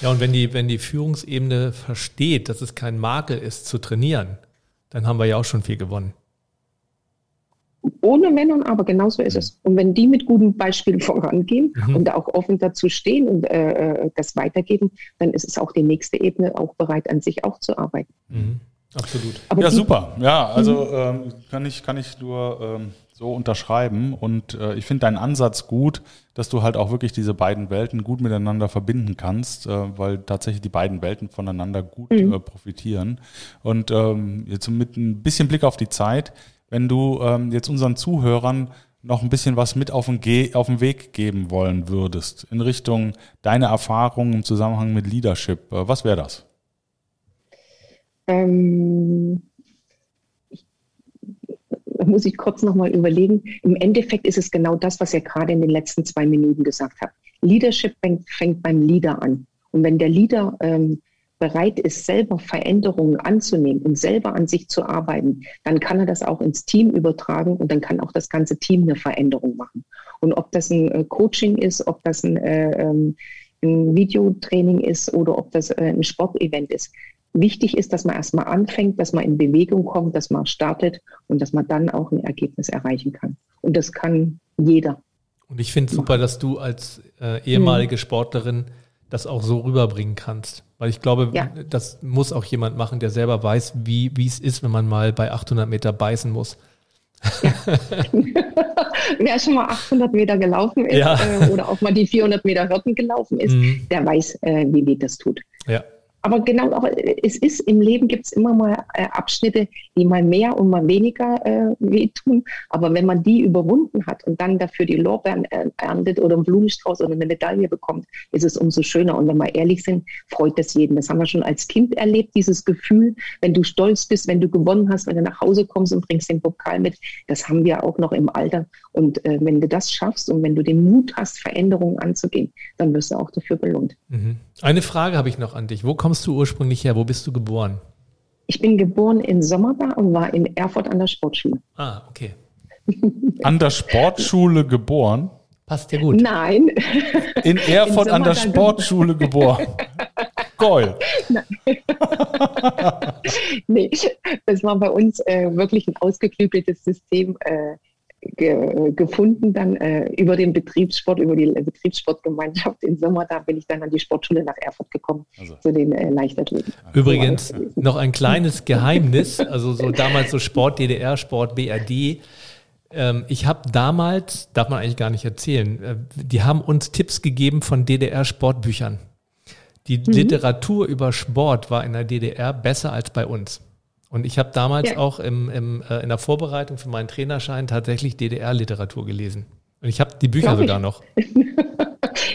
Ja, und wenn die, wenn die Führungsebene versteht, dass es kein Makel ist, zu trainieren, dann haben wir ja auch schon viel gewonnen. Ohne Wenn und Aber, genauso ist es. Und wenn die mit gutem Beispiel vorangehen mhm. und auch offen dazu stehen und äh, äh, das weitergeben, dann ist es auch die nächste Ebene auch bereit, an sich auch zu arbeiten. Mhm. Absolut. Aber ja, super. Ja, also ähm, kann, ich, kann ich nur ähm, so unterschreiben. Und äh, ich finde deinen Ansatz gut, dass du halt auch wirklich diese beiden Welten gut miteinander verbinden kannst, äh, weil tatsächlich die beiden Welten voneinander gut mhm. äh, profitieren. Und ähm, jetzt mit ein bisschen Blick auf die Zeit, wenn du ähm, jetzt unseren Zuhörern noch ein bisschen was mit auf den, Ge auf den Weg geben wollen würdest in Richtung deine Erfahrungen im Zusammenhang mit Leadership, äh, was wäre das? Ähm, muss ich kurz nochmal überlegen. Im Endeffekt ist es genau das, was ihr gerade in den letzten zwei Minuten gesagt habt. Leadership fängt, fängt beim Leader an. Und wenn der Leader ähm, bereit ist, selber Veränderungen anzunehmen und selber an sich zu arbeiten, dann kann er das auch ins Team übertragen und dann kann auch das ganze Team eine Veränderung machen. Und ob das ein äh, Coaching ist, ob das ein, äh, ähm, ein Videotraining ist oder ob das äh, ein Sportevent ist, wichtig ist, dass man erstmal anfängt, dass man in Bewegung kommt, dass man startet und dass man dann auch ein Ergebnis erreichen kann. Und das kann jeder. Und ich finde es super, dass du als äh, ehemalige Sportlerin das auch so rüberbringen kannst. Weil ich glaube, ja. das muss auch jemand machen, der selber weiß, wie es ist, wenn man mal bei 800 Meter beißen muss. Ja. Wer schon mal 800 Meter gelaufen ist ja. äh, oder auch mal die 400 Meter Hürden gelaufen ist, mhm. der weiß, äh, wie weh das tut. Ja aber genau, aber es ist im Leben gibt es immer mal äh, Abschnitte, die mal mehr und mal weniger äh, wehtun. Aber wenn man die überwunden hat und dann dafür die Lorbeeren erntet oder einen Blumenstrauß oder eine Medaille bekommt, ist es umso schöner. Und wenn wir ehrlich sind, freut das jeden. Das haben wir schon als Kind erlebt, dieses Gefühl, wenn du stolz bist, wenn du gewonnen hast, wenn du nach Hause kommst und bringst den Pokal mit. Das haben wir auch noch im Alter. Und äh, wenn du das schaffst und wenn du den Mut hast, Veränderungen anzugehen, dann wirst du auch dafür belohnt. Mhm. Eine Frage habe ich noch an dich. Wo kommst du ursprünglich her? Wo bist du geboren? Ich bin geboren in Sommerda und war in Erfurt an der Sportschule. Ah, okay. An der Sportschule geboren? Passt ja gut. Nein. In Erfurt in an der Sportschule geboren. Goal. nee, das war bei uns äh, wirklich ein ausgeklügeltes System. Äh, ge gefunden dann äh, über den Betriebssport, über die Betriebssportgemeinschaft im Sommer. Da bin ich dann an die Sportschule nach Erfurt gekommen, also. zu den äh, Leichtathleten. Übrigens noch ein kleines Geheimnis, also so damals so Sport DDR, Sport BRD. Ähm, ich habe damals, darf man eigentlich gar nicht erzählen, äh, die haben uns Tipps gegeben von DDR-Sportbüchern. Die mhm. Literatur über Sport war in der DDR besser als bei uns. Und ich habe damals ja. auch im, im, äh, in der Vorbereitung für meinen Trainerschein tatsächlich DDR-Literatur gelesen. Und ich habe die Bücher sogar noch.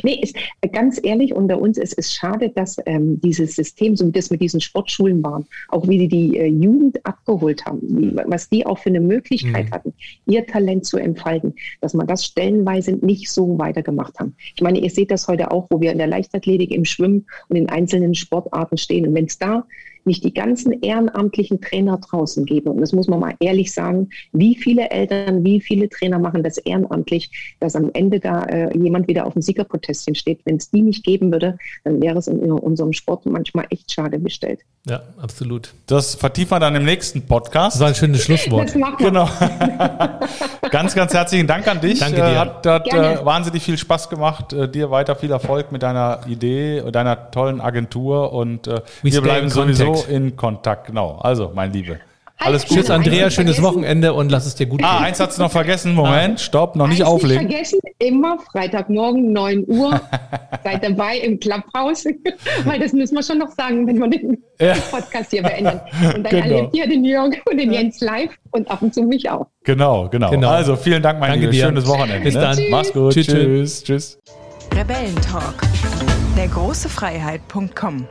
Nee, ist, ganz ehrlich, unter uns ist es schade, dass ähm, dieses System, so wie das mit diesen Sportschulen waren, auch wie die die äh, Jugend abgeholt haben, wie, was die auch für eine Möglichkeit mhm. hatten, ihr Talent zu entfalten, dass man das stellenweise nicht so weitergemacht haben. Ich meine, ihr seht das heute auch, wo wir in der Leichtathletik, im Schwimmen und in einzelnen Sportarten stehen. Und wenn es da nicht die ganzen ehrenamtlichen Trainer draußen gebe. Und das muss man mal ehrlich sagen, wie viele Eltern, wie viele Trainer machen das ehrenamtlich, dass am Ende da äh, jemand wieder auf dem Siegerprotestchen steht. Wenn es die nicht geben würde, dann wäre es in unserem Sport manchmal echt schade bestellt. Ja, absolut. Das vertiefen wir dann im nächsten Podcast. Das war ein schönes Schlusswort. Genau. ganz, ganz herzlichen Dank an dich. Danke dir. Äh, hat, hat äh, wahnsinnig viel Spaß gemacht. Äh, dir weiter viel Erfolg mit deiner Idee, deiner tollen Agentur und äh, wir bleiben sowieso in Kontakt. Genau. Also, mein Liebe. Alles Gute. Tschüss, Andrea. Schönes Wochenende und lass es dir gut ah, gehen. Ah, eins hast du noch vergessen. Moment, ah. stopp, noch nicht eins auflegen. Nicht vergessen, immer Freitagmorgen 9 Uhr. Seid dabei im Clubhouse. Weil das müssen wir schon noch sagen, wenn wir den ja. Podcast hier beenden. Und dann genau. erlebt ihr den Jörg und den Jens live und ab und zu mich auch. Genau, genau. genau. Also, vielen Dank, mein Danke Liebe. Dir. Schönes Wochenende. Bis ne? dann. Mach's gut. Tschüss. Tschüss. tschüss. Rebellentalk. Der große Freiheit.com